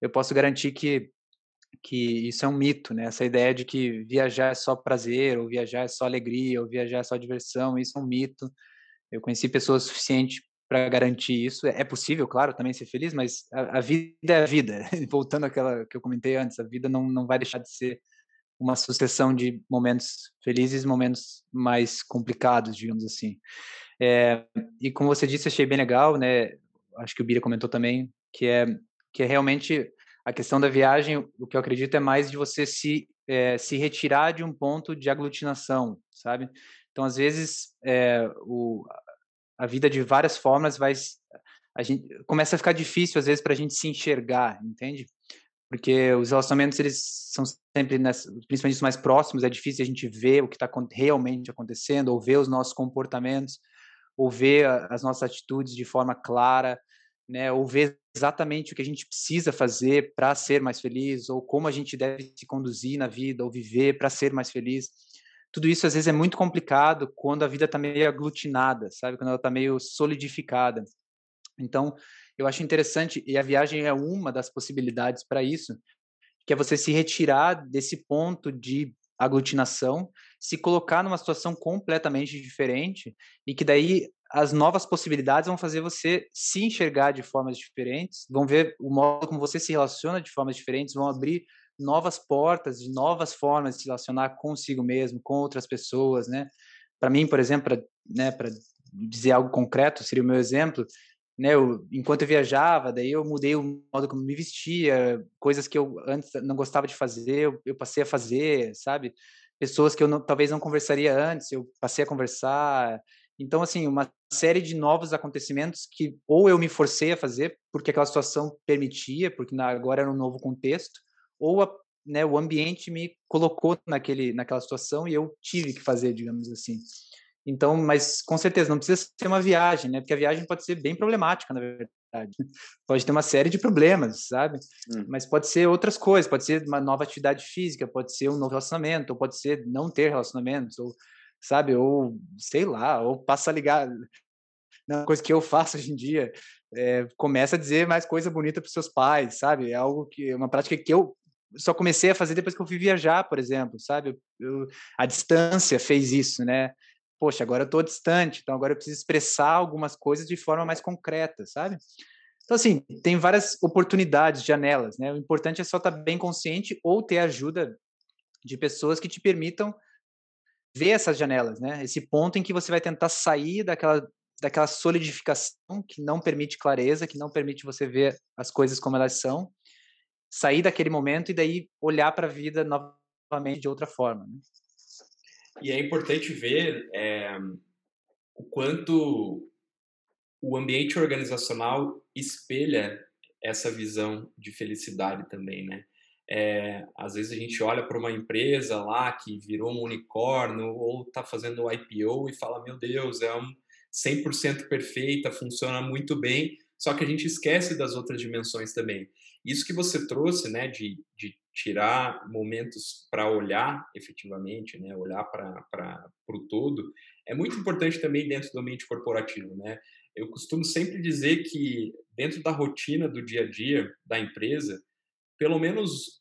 C: eu posso garantir que que isso é um mito, né? Essa ideia de que viajar é só prazer, ou viajar é só alegria, ou viajar é só diversão, isso é um mito. Eu conheci pessoas suficientes para garantir isso. É possível, claro, também ser feliz, mas a, a, vida é a vida. Voltando àquela que eu comentei antes, a vida não, não vai deixar de ser uma sucessão de momentos felizes, momentos mais complicados, digamos assim. É, e como você disse, achei bem legal, né? Acho que o Bira comentou também que é que é realmente a questão da viagem. O que eu acredito é mais de você se é, se retirar de um ponto de aglutinação, sabe? Então, às vezes, é, o, a vida de várias formas vai a gente começa a ficar difícil às vezes para a gente se enxergar, entende? porque os relacionamentos eles são sempre, nessa, principalmente os mais próximos, é difícil a gente ver o que está realmente acontecendo, ou ver os nossos comportamentos, ou ver as nossas atitudes de forma clara, né, ou ver exatamente o que a gente precisa fazer para ser mais feliz, ou como a gente deve se conduzir na vida, ou viver para ser mais feliz. Tudo isso às vezes é muito complicado quando a vida está meio aglutinada, sabe? Quando ela está meio solidificada. Então, eu acho interessante, e a viagem é uma das possibilidades para isso, que é você se retirar desse ponto de aglutinação, se colocar numa situação completamente diferente e que daí as novas possibilidades vão fazer você se enxergar de formas diferentes, vão ver o modo como você se relaciona de formas diferentes, vão abrir novas portas e novas formas de se relacionar consigo mesmo, com outras pessoas, né? Para mim, por exemplo, para né, dizer algo concreto, seria o meu exemplo, né, eu, enquanto eu viajava, daí eu mudei o modo como me vestia, coisas que eu antes não gostava de fazer, eu, eu passei a fazer, sabe? Pessoas que eu não, talvez não conversaria antes, eu passei a conversar. Então, assim, uma série de novos acontecimentos que ou eu me forcei a fazer porque aquela situação permitia, porque agora era um novo contexto, ou a, né, o ambiente me colocou naquele, naquela situação e eu tive que fazer, digamos assim. Então, mas com certeza não precisa ser uma viagem, né? Porque a viagem pode ser bem problemática, na verdade. Pode ter uma série de problemas, sabe? Hum. Mas pode ser outras coisas, pode ser uma nova atividade física, pode ser um novo relacionamento, ou pode ser não ter relacionamentos, ou sabe, ou sei lá, ou passa a ligar. Uma coisa que eu faço hoje em dia, é, começa a dizer mais coisa bonita para seus pais, sabe? É algo que uma prática que eu só comecei a fazer depois que eu fui viajar, por exemplo, sabe? Eu, a distância fez isso, né? poxa, agora eu estou distante, então agora eu preciso expressar algumas coisas de forma mais concreta, sabe? Então, assim, tem várias oportunidades, janelas, né? O importante é só estar tá bem consciente ou ter ajuda de pessoas que te permitam ver essas janelas, né? Esse ponto em que você vai tentar sair daquela daquela solidificação que não permite clareza, que não permite você ver as coisas como elas são, sair daquele momento e daí olhar para a vida novamente de outra forma. Né?
A: E é importante ver é, o quanto o ambiente organizacional espelha essa visão de felicidade também, né? É, às vezes a gente olha para uma empresa lá que virou um unicórnio ou está fazendo IPO e fala, meu Deus, é um 100% perfeita, funciona muito bem, só que a gente esquece das outras dimensões também. Isso que você trouxe, né, de, de tirar momentos para olhar efetivamente, né, olhar para o todo, é muito importante também dentro do ambiente corporativo, né? Eu costumo sempre dizer que dentro da rotina do dia a dia da empresa, pelo menos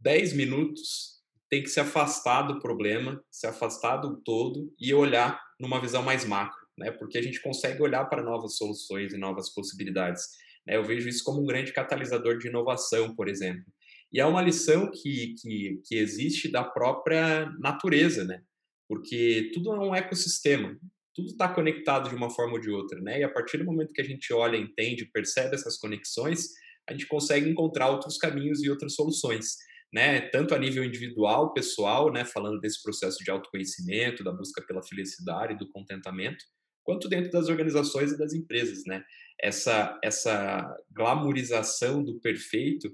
A: 10 minutos tem que se afastar do problema, se afastar do todo e olhar numa visão mais macro, né? Porque a gente consegue olhar para novas soluções e novas possibilidades. Né? Eu vejo isso como um grande catalisador de inovação, por exemplo. E é uma lição que, que, que existe da própria natureza, né? Porque tudo é um ecossistema, tudo está conectado de uma forma ou de outra, né? E a partir do momento que a gente olha, entende, percebe essas conexões, a gente consegue encontrar outros caminhos e outras soluções, né? Tanto a nível individual, pessoal, né? Falando desse processo de autoconhecimento, da busca pela felicidade, do contentamento, quanto dentro das organizações e das empresas, né? Essa essa glamorização do perfeito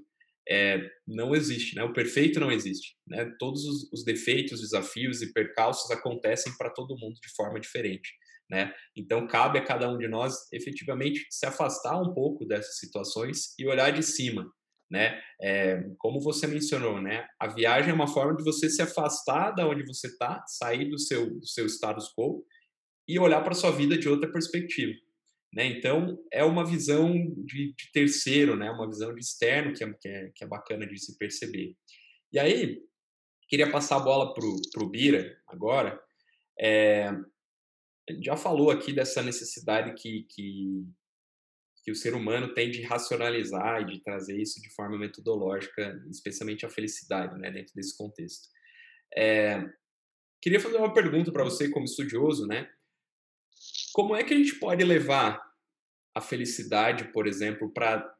A: é, não existe, né? O perfeito não existe, né? Todos os, os defeitos, desafios e percalços acontecem para todo mundo de forma diferente né? Então cabe a cada um de nós efetivamente se afastar um pouco dessas situações e olhar de cima, né? É, como você mencionou, né? A viagem é uma forma de você se afastar da onde você está, sair do seu do seu status quo e olhar para sua vida de outra perspectiva, né? Então é uma visão de, de terceiro, né? Uma visão de externo que é, que é, que é bacana de se perceber. E aí queria passar a bola pro pro Bira agora. É, já falou aqui dessa necessidade que, que, que o ser humano tem de racionalizar e de trazer isso de forma metodológica, especialmente a felicidade, né, dentro desse contexto. É, queria fazer uma pergunta para você, como estudioso, né? Como é que a gente pode levar a felicidade, por exemplo, para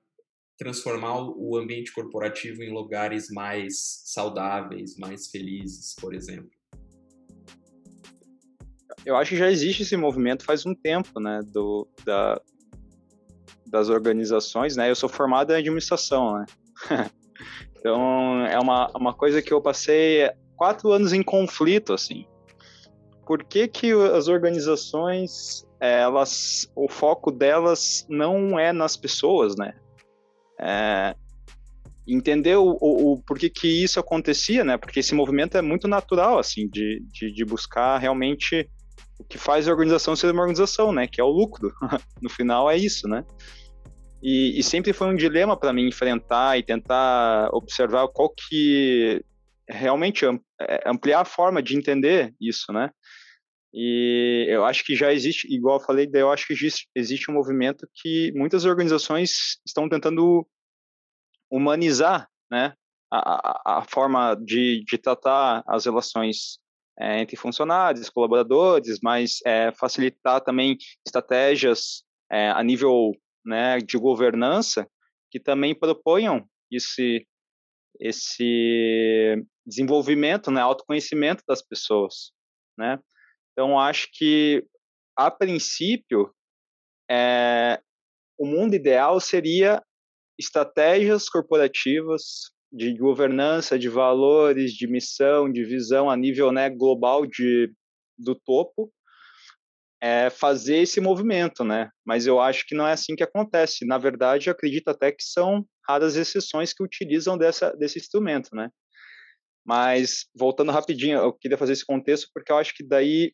A: transformar o ambiente corporativo em lugares mais saudáveis, mais felizes, por exemplo?
B: eu acho que já existe esse movimento faz um tempo, né, do, da, das organizações, né, eu sou formado em administração, né, então é uma, uma coisa que eu passei quatro anos em conflito, assim, por que que as organizações, elas, o foco delas não é nas pessoas, né, é, entender o, o, o porquê que isso acontecia, né? Porque esse movimento é muito natural, assim, de, de, de buscar realmente o que faz a organização ser uma organização, né? Que é o lucro. no final é isso, né? E, e sempre foi um dilema para mim enfrentar e tentar observar qual que realmente é, ampliar a forma de entender isso, né? E eu acho que já existe, igual eu falei, eu acho que existe, um movimento que muitas organizações estão tentando humanizar, né? A, a forma de, de tratar as relações é, entre funcionários, colaboradores, mas é, facilitar também estratégias é, a nível né, de governança que também proponham esse, esse desenvolvimento, né, autoconhecimento das pessoas, né? Então, acho que, a princípio, é, o mundo ideal seria estratégias corporativas de governança, de valores, de missão, de visão a nível né, global de, do topo, é fazer esse movimento, né? Mas eu acho que não é assim que acontece. Na verdade, eu acredito até que são raras exceções que utilizam dessa, desse instrumento, né? Mas, voltando rapidinho, eu queria fazer esse contexto porque eu acho que daí,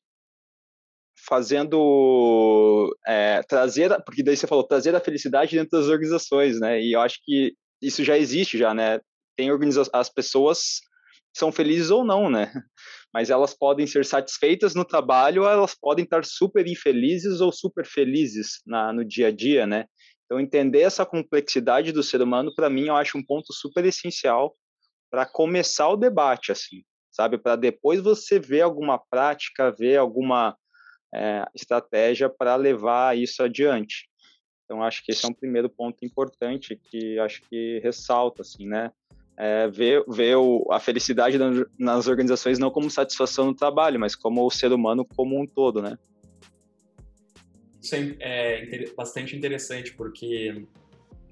B: fazendo, é, trazer, porque daí você falou, trazer a felicidade dentro das organizações, né? E eu acho que isso já existe já, né? tem as pessoas são felizes ou não, né? Mas elas podem ser satisfeitas no trabalho, ou elas podem estar super infelizes ou super felizes na, no dia a dia, né? Então, entender essa complexidade do ser humano, para mim, eu acho um ponto super essencial para começar o debate, assim, sabe? Para depois você ver alguma prática, ver alguma é, estratégia para levar isso adiante. Então, acho que esse é um primeiro ponto importante que acho que ressalta, assim, né? É, ver ver o, a felicidade nas organizações não como satisfação no trabalho, mas como o ser humano como um todo, né?
A: Isso é, é bastante interessante, porque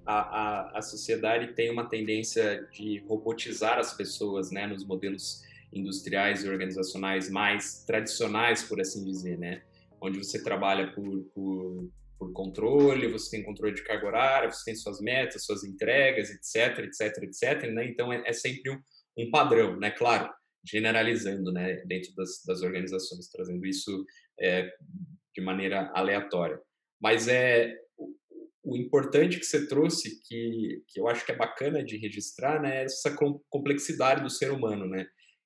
A: a, a, a, sociedade tem uma tendência de robotizar as pessoas, né, nos modelos industriais e organizacionais mais tradicionais, por assim dizer, né? Onde você trabalha por, por por controle, você tem controle de carga horária, você tem suas metas, suas entregas, etc, etc, etc, né? Então é, é sempre um, um, padrão, né? Claro, generalizando, né? Dentro das, das organizações, trazendo isso é, de maneira aleatória. Mas é o, importante que você trouxe, que, que eu acho que é bacana de registrar, né? É essa complexidade do ser humano, né?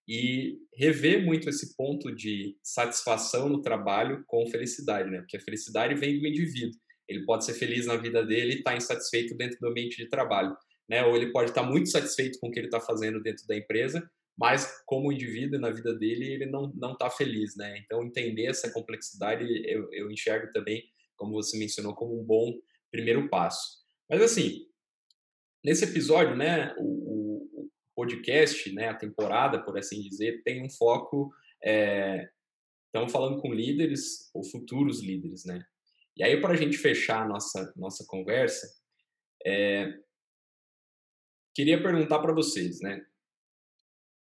A: E rever muito esse ponto de satisfação no trabalho com felicidade, né? Porque a felicidade vem do indivíduo. Ele pode ser feliz na vida dele e estar tá insatisfeito dentro do ambiente de trabalho, né? Ou ele pode estar tá muito satisfeito com o que ele está fazendo dentro da empresa, mas como indivíduo na vida dele ele não não está feliz, né? Então entender essa complexidade eu, eu enxergo também, como você mencionou, como um bom primeiro passo. Mas assim, nesse episódio, né? O, podcast, né, a temporada, por assim dizer, tem um foco. É, estamos falando com líderes ou futuros líderes, né? E aí, para a gente fechar a nossa, nossa conversa, é, queria perguntar para vocês, né?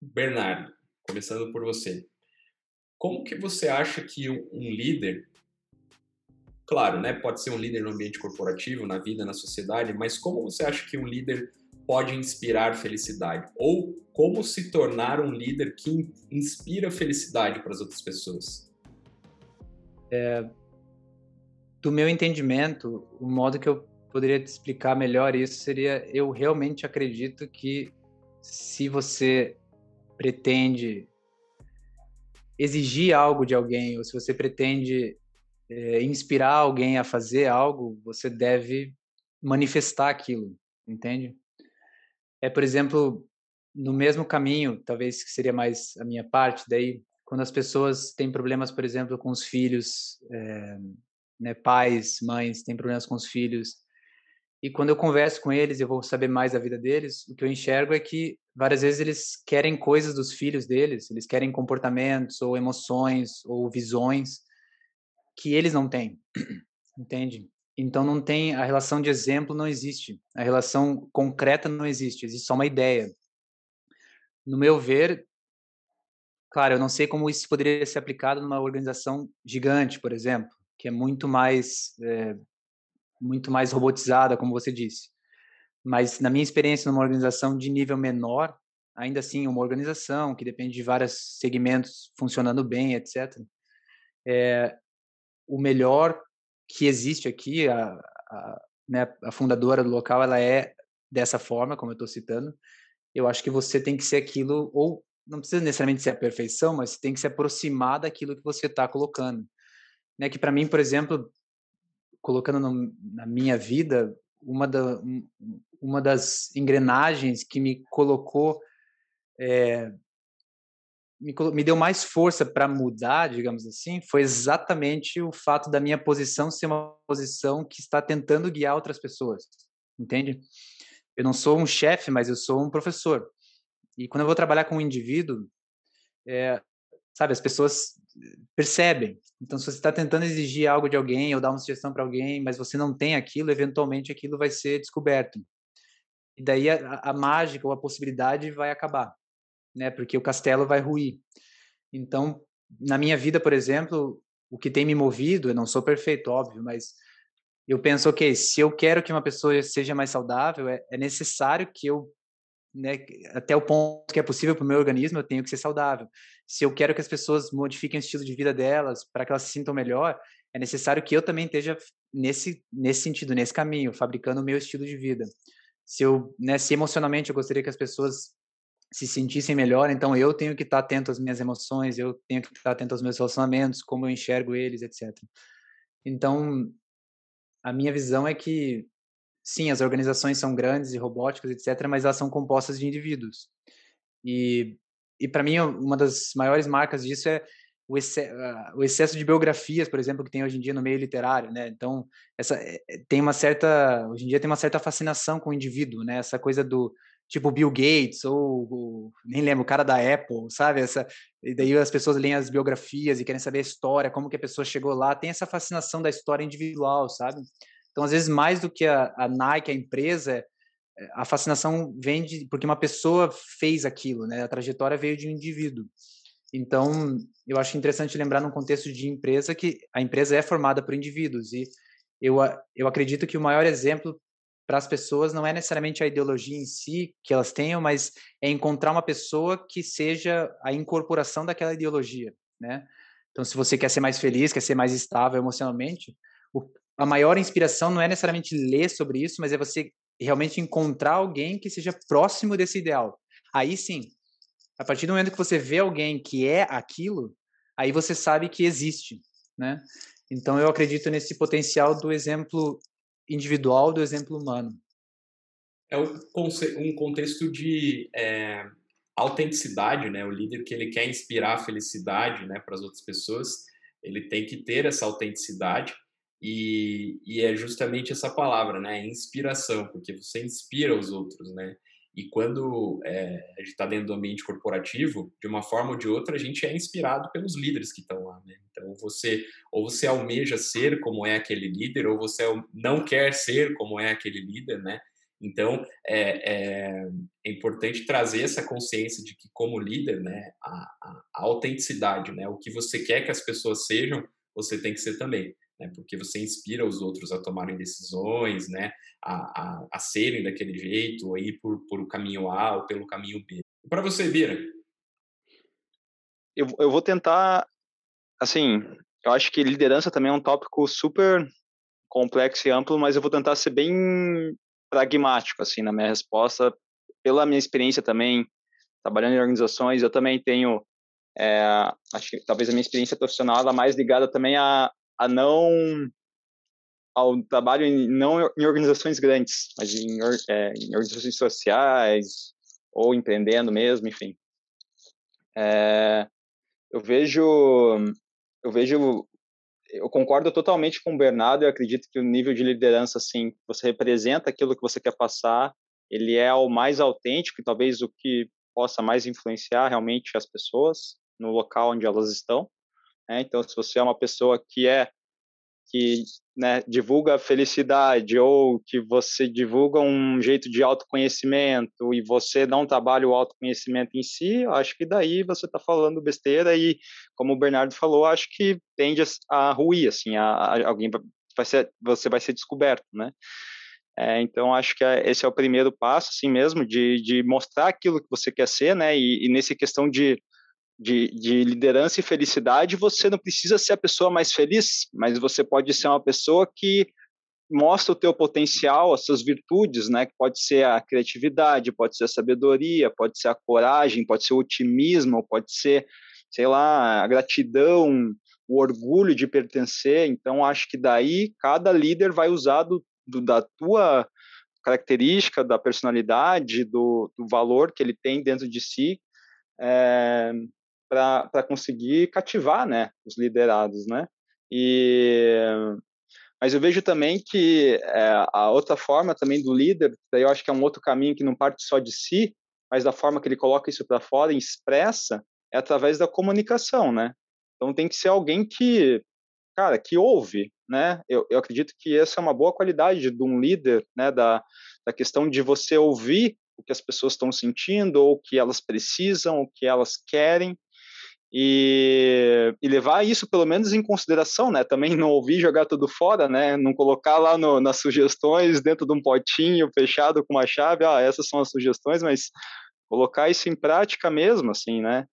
A: Bernardo, começando por você. Como que você acha que um, líder, claro, né, pode ser um líder no ambiente corporativo, na vida, na sociedade, mas como você acha que um líder pode inspirar felicidade? Ou como se tornar um líder que inspira felicidade para as outras pessoas?
C: É, do meu entendimento, o modo que eu poderia te explicar melhor isso seria: eu realmente acredito que se você pretende exigir algo de alguém, ou se você pretende é, inspirar alguém a fazer algo, você deve manifestar aquilo, entende? É, por exemplo, no mesmo caminho, talvez que seria mais a minha parte, daí quando as pessoas têm problemas, por exemplo, com os filhos, é, né, pais, mães têm problemas com os filhos, e quando eu converso com eles, eu vou saber mais da vida deles, o que eu enxergo é que várias vezes eles querem coisas dos filhos deles, eles querem comportamentos ou emoções ou visões que eles não têm, entende? Então não tem a relação de exemplo não existe, a relação concreta não existe, existe só uma ideia. No meu ver, claro, eu não sei como isso poderia ser aplicado numa organização gigante, por exemplo, que é muito mais é, muito mais robotizada, como você disse. Mas na minha experiência numa organização de nível menor, ainda assim uma organização que depende de vários segmentos funcionando bem, etc. É, o melhor que existe aqui, a, a, né, a fundadora do local, ela é dessa forma, como eu estou citando. Eu acho que você tem que ser aquilo, ou não precisa necessariamente ser a perfeição, mas tem que se aproximar daquilo que você está colocando. Né, que para mim, por exemplo, colocando no, na minha vida, uma, da, uma das engrenagens que me colocou é, me, me deu mais força para mudar, digamos assim, foi exatamente o fato da minha posição ser uma posição que está tentando guiar outras pessoas, entende? Eu não sou um chefe, mas eu sou um professor. E quando eu vou trabalhar com um indivíduo, é, sabe, as pessoas percebem. Então, se você está tentando exigir algo de alguém ou dar uma sugestão para alguém, mas você não tem aquilo, eventualmente aquilo vai ser descoberto. E daí a, a mágica ou a possibilidade vai acabar né? Porque o castelo vai ruir. Então, na minha vida, por exemplo, o que tem me movido, eu não sou perfeito, óbvio, mas eu penso, ok, se eu quero que uma pessoa seja mais saudável, é, é necessário que eu, né, até o ponto que é possível para o meu organismo, eu tenho que ser saudável. Se eu quero que as pessoas modifiquem o estilo de vida delas para que elas se sintam melhor, é necessário que eu também esteja nesse nesse sentido, nesse caminho, fabricando o meu estilo de vida. Se eu, né, se emocionalmente eu gostaria que as pessoas se sentissem melhor, então eu tenho que estar atento às minhas emoções, eu tenho que estar atento aos meus relacionamentos, como eu enxergo eles, etc. Então, a minha visão é que, sim, as organizações são grandes e robóticas, etc., mas elas são compostas de indivíduos. E, e para mim, uma das maiores marcas disso é o, o, excesso de biografias, por exemplo, que tem hoje em dia no meio literário, né? Então, essa é, é, tem uma certa, hoje em dia tem uma certa fascinação com o indivíduo, né? Essa coisa do tipo Bill Gates ou, nem lembro, o cara da Apple, sabe? Essa e daí as pessoas leem as biografias e querem saber a história, como que a pessoa chegou lá, tem essa fascinação da história individual, sabe? Então, às vezes mais do que a, a Nike, a empresa, a fascinação vem de porque uma pessoa fez aquilo, né? A trajetória veio de um indivíduo. Então, eu acho interessante lembrar num contexto de empresa que a empresa é formada por indivíduos e eu, eu acredito que o maior exemplo para as pessoas não é necessariamente a ideologia em si que elas tenham, mas é encontrar uma pessoa que seja a incorporação daquela ideologia, né? Então, se você quer ser mais feliz, quer ser mais estável emocionalmente, o, a maior inspiração não é necessariamente ler sobre isso, mas é você realmente encontrar alguém que seja próximo desse ideal. Aí sim, a partir do momento que você vê alguém que é aquilo, aí você sabe que existe, né? Então eu acredito nesse potencial do exemplo individual, do exemplo humano.
A: É um contexto de é, autenticidade, né? O líder que ele quer inspirar a felicidade, né, para as outras pessoas, ele tem que ter essa autenticidade e, e é justamente essa palavra, né? Inspiração, porque você inspira os outros, né? E quando é, a gente está dentro do ambiente corporativo, de uma forma ou de outra, a gente é inspirado pelos líderes que estão lá. Né? Então, você ou você almeja ser como é aquele líder, ou você não quer ser como é aquele líder, né? Então, é, é, é importante trazer essa consciência de que, como líder, né, a, a, a autenticidade, né, o que você quer que as pessoas sejam, você tem que ser também né? Porque você inspira os outros a tomarem decisões, né? A, a, a serem daquele jeito, ou ir por, por o caminho A ou pelo caminho B. Para você, Vira?
B: Eu, eu vou tentar, assim, eu acho que liderança também é um tópico super complexo e amplo, mas eu vou tentar ser bem pragmático, assim, na minha resposta, pela minha experiência também, trabalhando em organizações, eu também tenho, é, acho que talvez a minha experiência profissional ela mais ligada também a, a não ao trabalho em, não em organizações grandes, mas em, é, em organizações sociais ou empreendendo mesmo, enfim. É, eu vejo, eu vejo, eu concordo totalmente com o Bernardo. Eu acredito que o nível de liderança, assim, você representa aquilo que você quer passar. Ele é o mais autêntico e talvez o que possa mais influenciar realmente as pessoas no local onde elas estão. Né? Então, se você é uma pessoa que é que né, divulga felicidade ou que você divulga um jeito de autoconhecimento e você não trabalha o autoconhecimento em si, acho que daí você está falando besteira e, como o Bernardo falou, acho que tende a ruir, assim, a, a alguém vai ser, você vai ser descoberto, né? É, então, acho que é, esse é o primeiro passo, assim mesmo, de, de mostrar aquilo que você quer ser, né? E, e nessa questão de de, de liderança e felicidade, você não precisa ser a pessoa mais feliz, mas você pode ser uma pessoa que mostra o teu potencial, as suas virtudes, né? Que pode ser a criatividade, pode ser a sabedoria, pode ser a coragem, pode ser o otimismo, pode ser, sei lá, a gratidão, o orgulho de pertencer. Então, acho que daí cada líder vai usar do, do da tua característica, da personalidade, do, do valor que ele tem dentro de si, é, para conseguir cativar né, os liderados. Né? E, mas eu vejo também que é, a outra forma também do líder, daí eu acho que é um outro caminho que não parte só de si, mas da forma que ele coloca isso para fora e expressa, é através da comunicação, né? Então tem que ser alguém que, cara, que ouve, né? Eu, eu acredito que essa é uma boa qualidade de um líder, né? Da, da questão de você ouvir o que as pessoas estão sentindo, ou o que elas precisam, o que elas querem, e, e, levar isso pelo menos em consideração, né? Também não ouvir jogar tudo fora, né? Não colocar lá no, nas sugestões dentro de um potinho fechado com uma chave, ah, essas são as sugestões, mas colocar isso em prática mesmo, assim, né?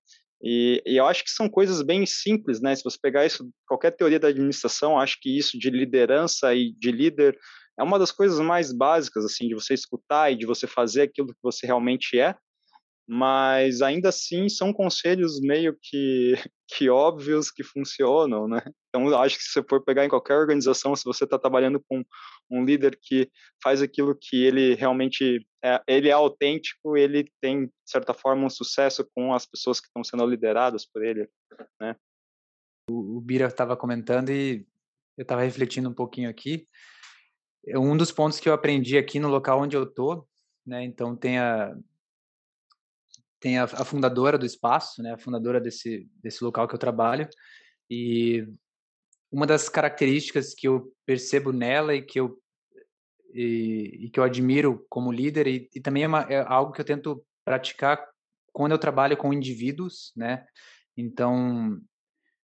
B: E, e eu acho que são coisas bem simples, né? Se você pegar isso, qualquer teoria da administração, acho que isso de liderança e de líder é uma das coisas mais básicas, assim, de você escutar e de você fazer aquilo que você realmente é mas ainda assim são conselhos meio que, que óbvios que funcionam, né? Então, acho que se você for pegar em qualquer organização, se você está trabalhando com um líder que faz aquilo que ele realmente é, ele é autêntico, ele tem de certa forma um sucesso com as pessoas que estão sendo lideradas por ele, né?
C: o Bira estava comentando e eu estava refletindo um pouquinho aqui. É um dos pontos que eu aprendi aqui no local onde eu tô, né? Então tem a tem a, a fundadora do espaço, né? A fundadora desse desse local que eu trabalho e uma das características que eu percebo nela e que eu e, e que eu admiro como líder e, e também é, uma, é algo que eu tento praticar quando eu trabalho com indivíduos, né? Então,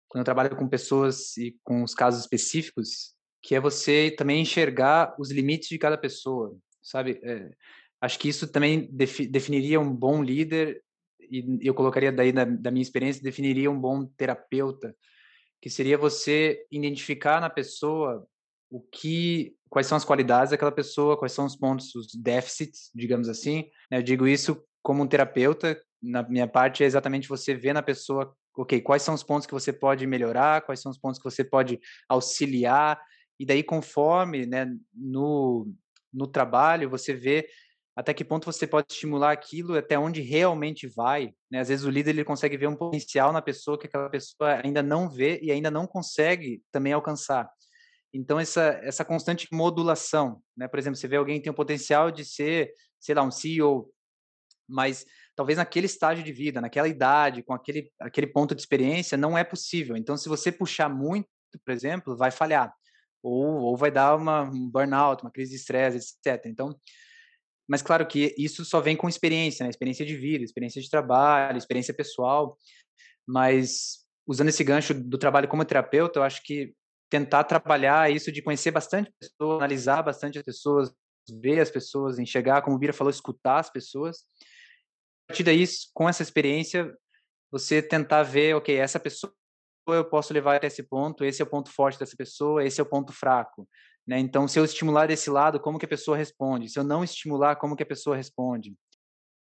C: quando eu trabalho com pessoas e com os casos específicos, que é você também enxergar os limites de cada pessoa, sabe? É, acho que isso também defi definiria um bom líder e eu colocaria daí da, da minha experiência definiria um bom terapeuta, que seria você identificar na pessoa o que, quais são as qualidades daquela pessoa, quais são os pontos, os déficits, digamos assim. Né? Eu digo isso como um terapeuta, na minha parte é exatamente você ver na pessoa ok, quais são os pontos que você pode melhorar, quais são os pontos que você pode auxiliar, e daí conforme, né, no, no trabalho, você vê até que ponto você pode estimular aquilo, até onde realmente vai, né? Às vezes o líder ele consegue ver um potencial na pessoa que aquela pessoa ainda não vê e ainda não consegue também alcançar. Então essa essa constante modulação, né? Por exemplo, você vê alguém que tem o potencial de ser, sei lá, um CEO, mas talvez naquele estágio de vida, naquela idade, com aquele, aquele ponto de experiência, não é possível. Então, se você puxar muito, por exemplo, vai falhar. Ou, ou vai dar uma, um burnout, uma crise de estresse, etc. Então, mas claro que isso só vem com experiência, né? Experiência de vida, experiência de trabalho, experiência pessoal. Mas usando esse gancho do trabalho como terapeuta, eu acho que tentar trabalhar isso de conhecer bastante pessoas, analisar bastante as pessoas, ver as pessoas, enxergar, como o Bira falou, escutar as pessoas partir daí, com essa experiência, você tentar ver, ok, essa pessoa eu posso levar até esse ponto, esse é o ponto forte dessa pessoa, esse é o ponto fraco. Né? Então, se eu estimular desse lado, como que a pessoa responde? Se eu não estimular, como que a pessoa responde?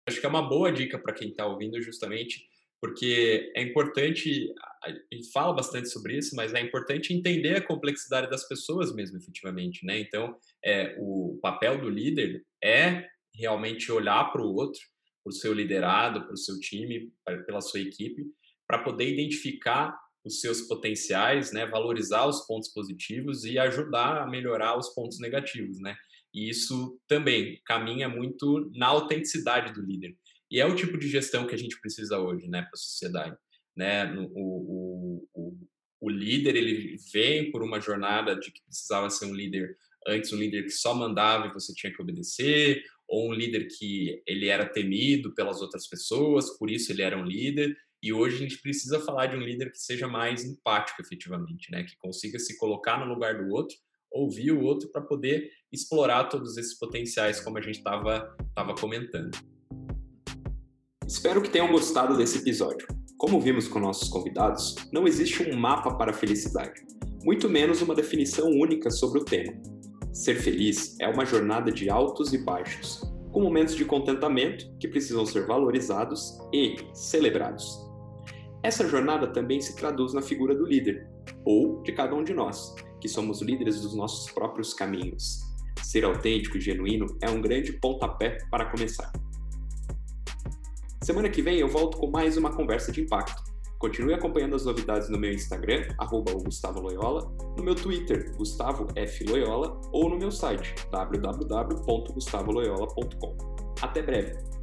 A: Acho que é uma boa dica para quem está ouvindo, justamente porque é importante, a gente fala bastante sobre isso, mas é importante entender a complexidade das pessoas mesmo, efetivamente, né? Então, é, o papel do líder é realmente olhar para o outro para o seu liderado, para o seu time, pela sua equipe, para poder identificar os seus potenciais, né, valorizar os pontos positivos e ajudar a melhorar os pontos negativos, né? E isso também caminha muito na autenticidade do líder. E é o tipo de gestão que a gente precisa hoje, né, para a sociedade, né? O, o, o, o líder ele vem por uma jornada de que precisava ser um líder antes um líder que só mandava e você tinha que obedecer, ou um líder que ele era temido pelas outras pessoas, por isso ele era um líder. E hoje a gente precisa falar de um líder que seja mais empático, efetivamente, né? Que consiga se colocar no lugar do outro, ouvir o outro para poder explorar todos esses potenciais, como a gente estava tava comentando. Espero que tenham gostado desse episódio. Como vimos com nossos convidados, não existe um mapa para a felicidade, muito menos uma definição única sobre o tema. Ser feliz é uma jornada de altos e baixos, com momentos de contentamento que precisam ser valorizados e celebrados. Essa jornada também se traduz na figura do líder, ou de cada um de nós, que somos líderes dos nossos próprios caminhos. Ser autêntico e genuíno é um grande pontapé para começar. Semana que vem eu volto com mais uma conversa de impacto Continue acompanhando as novidades no meu Instagram, arroba Gustavo Loyola, no meu Twitter, Gustavo F. Loyola, ou no meu site, www.gustavoloyola.com. Até breve!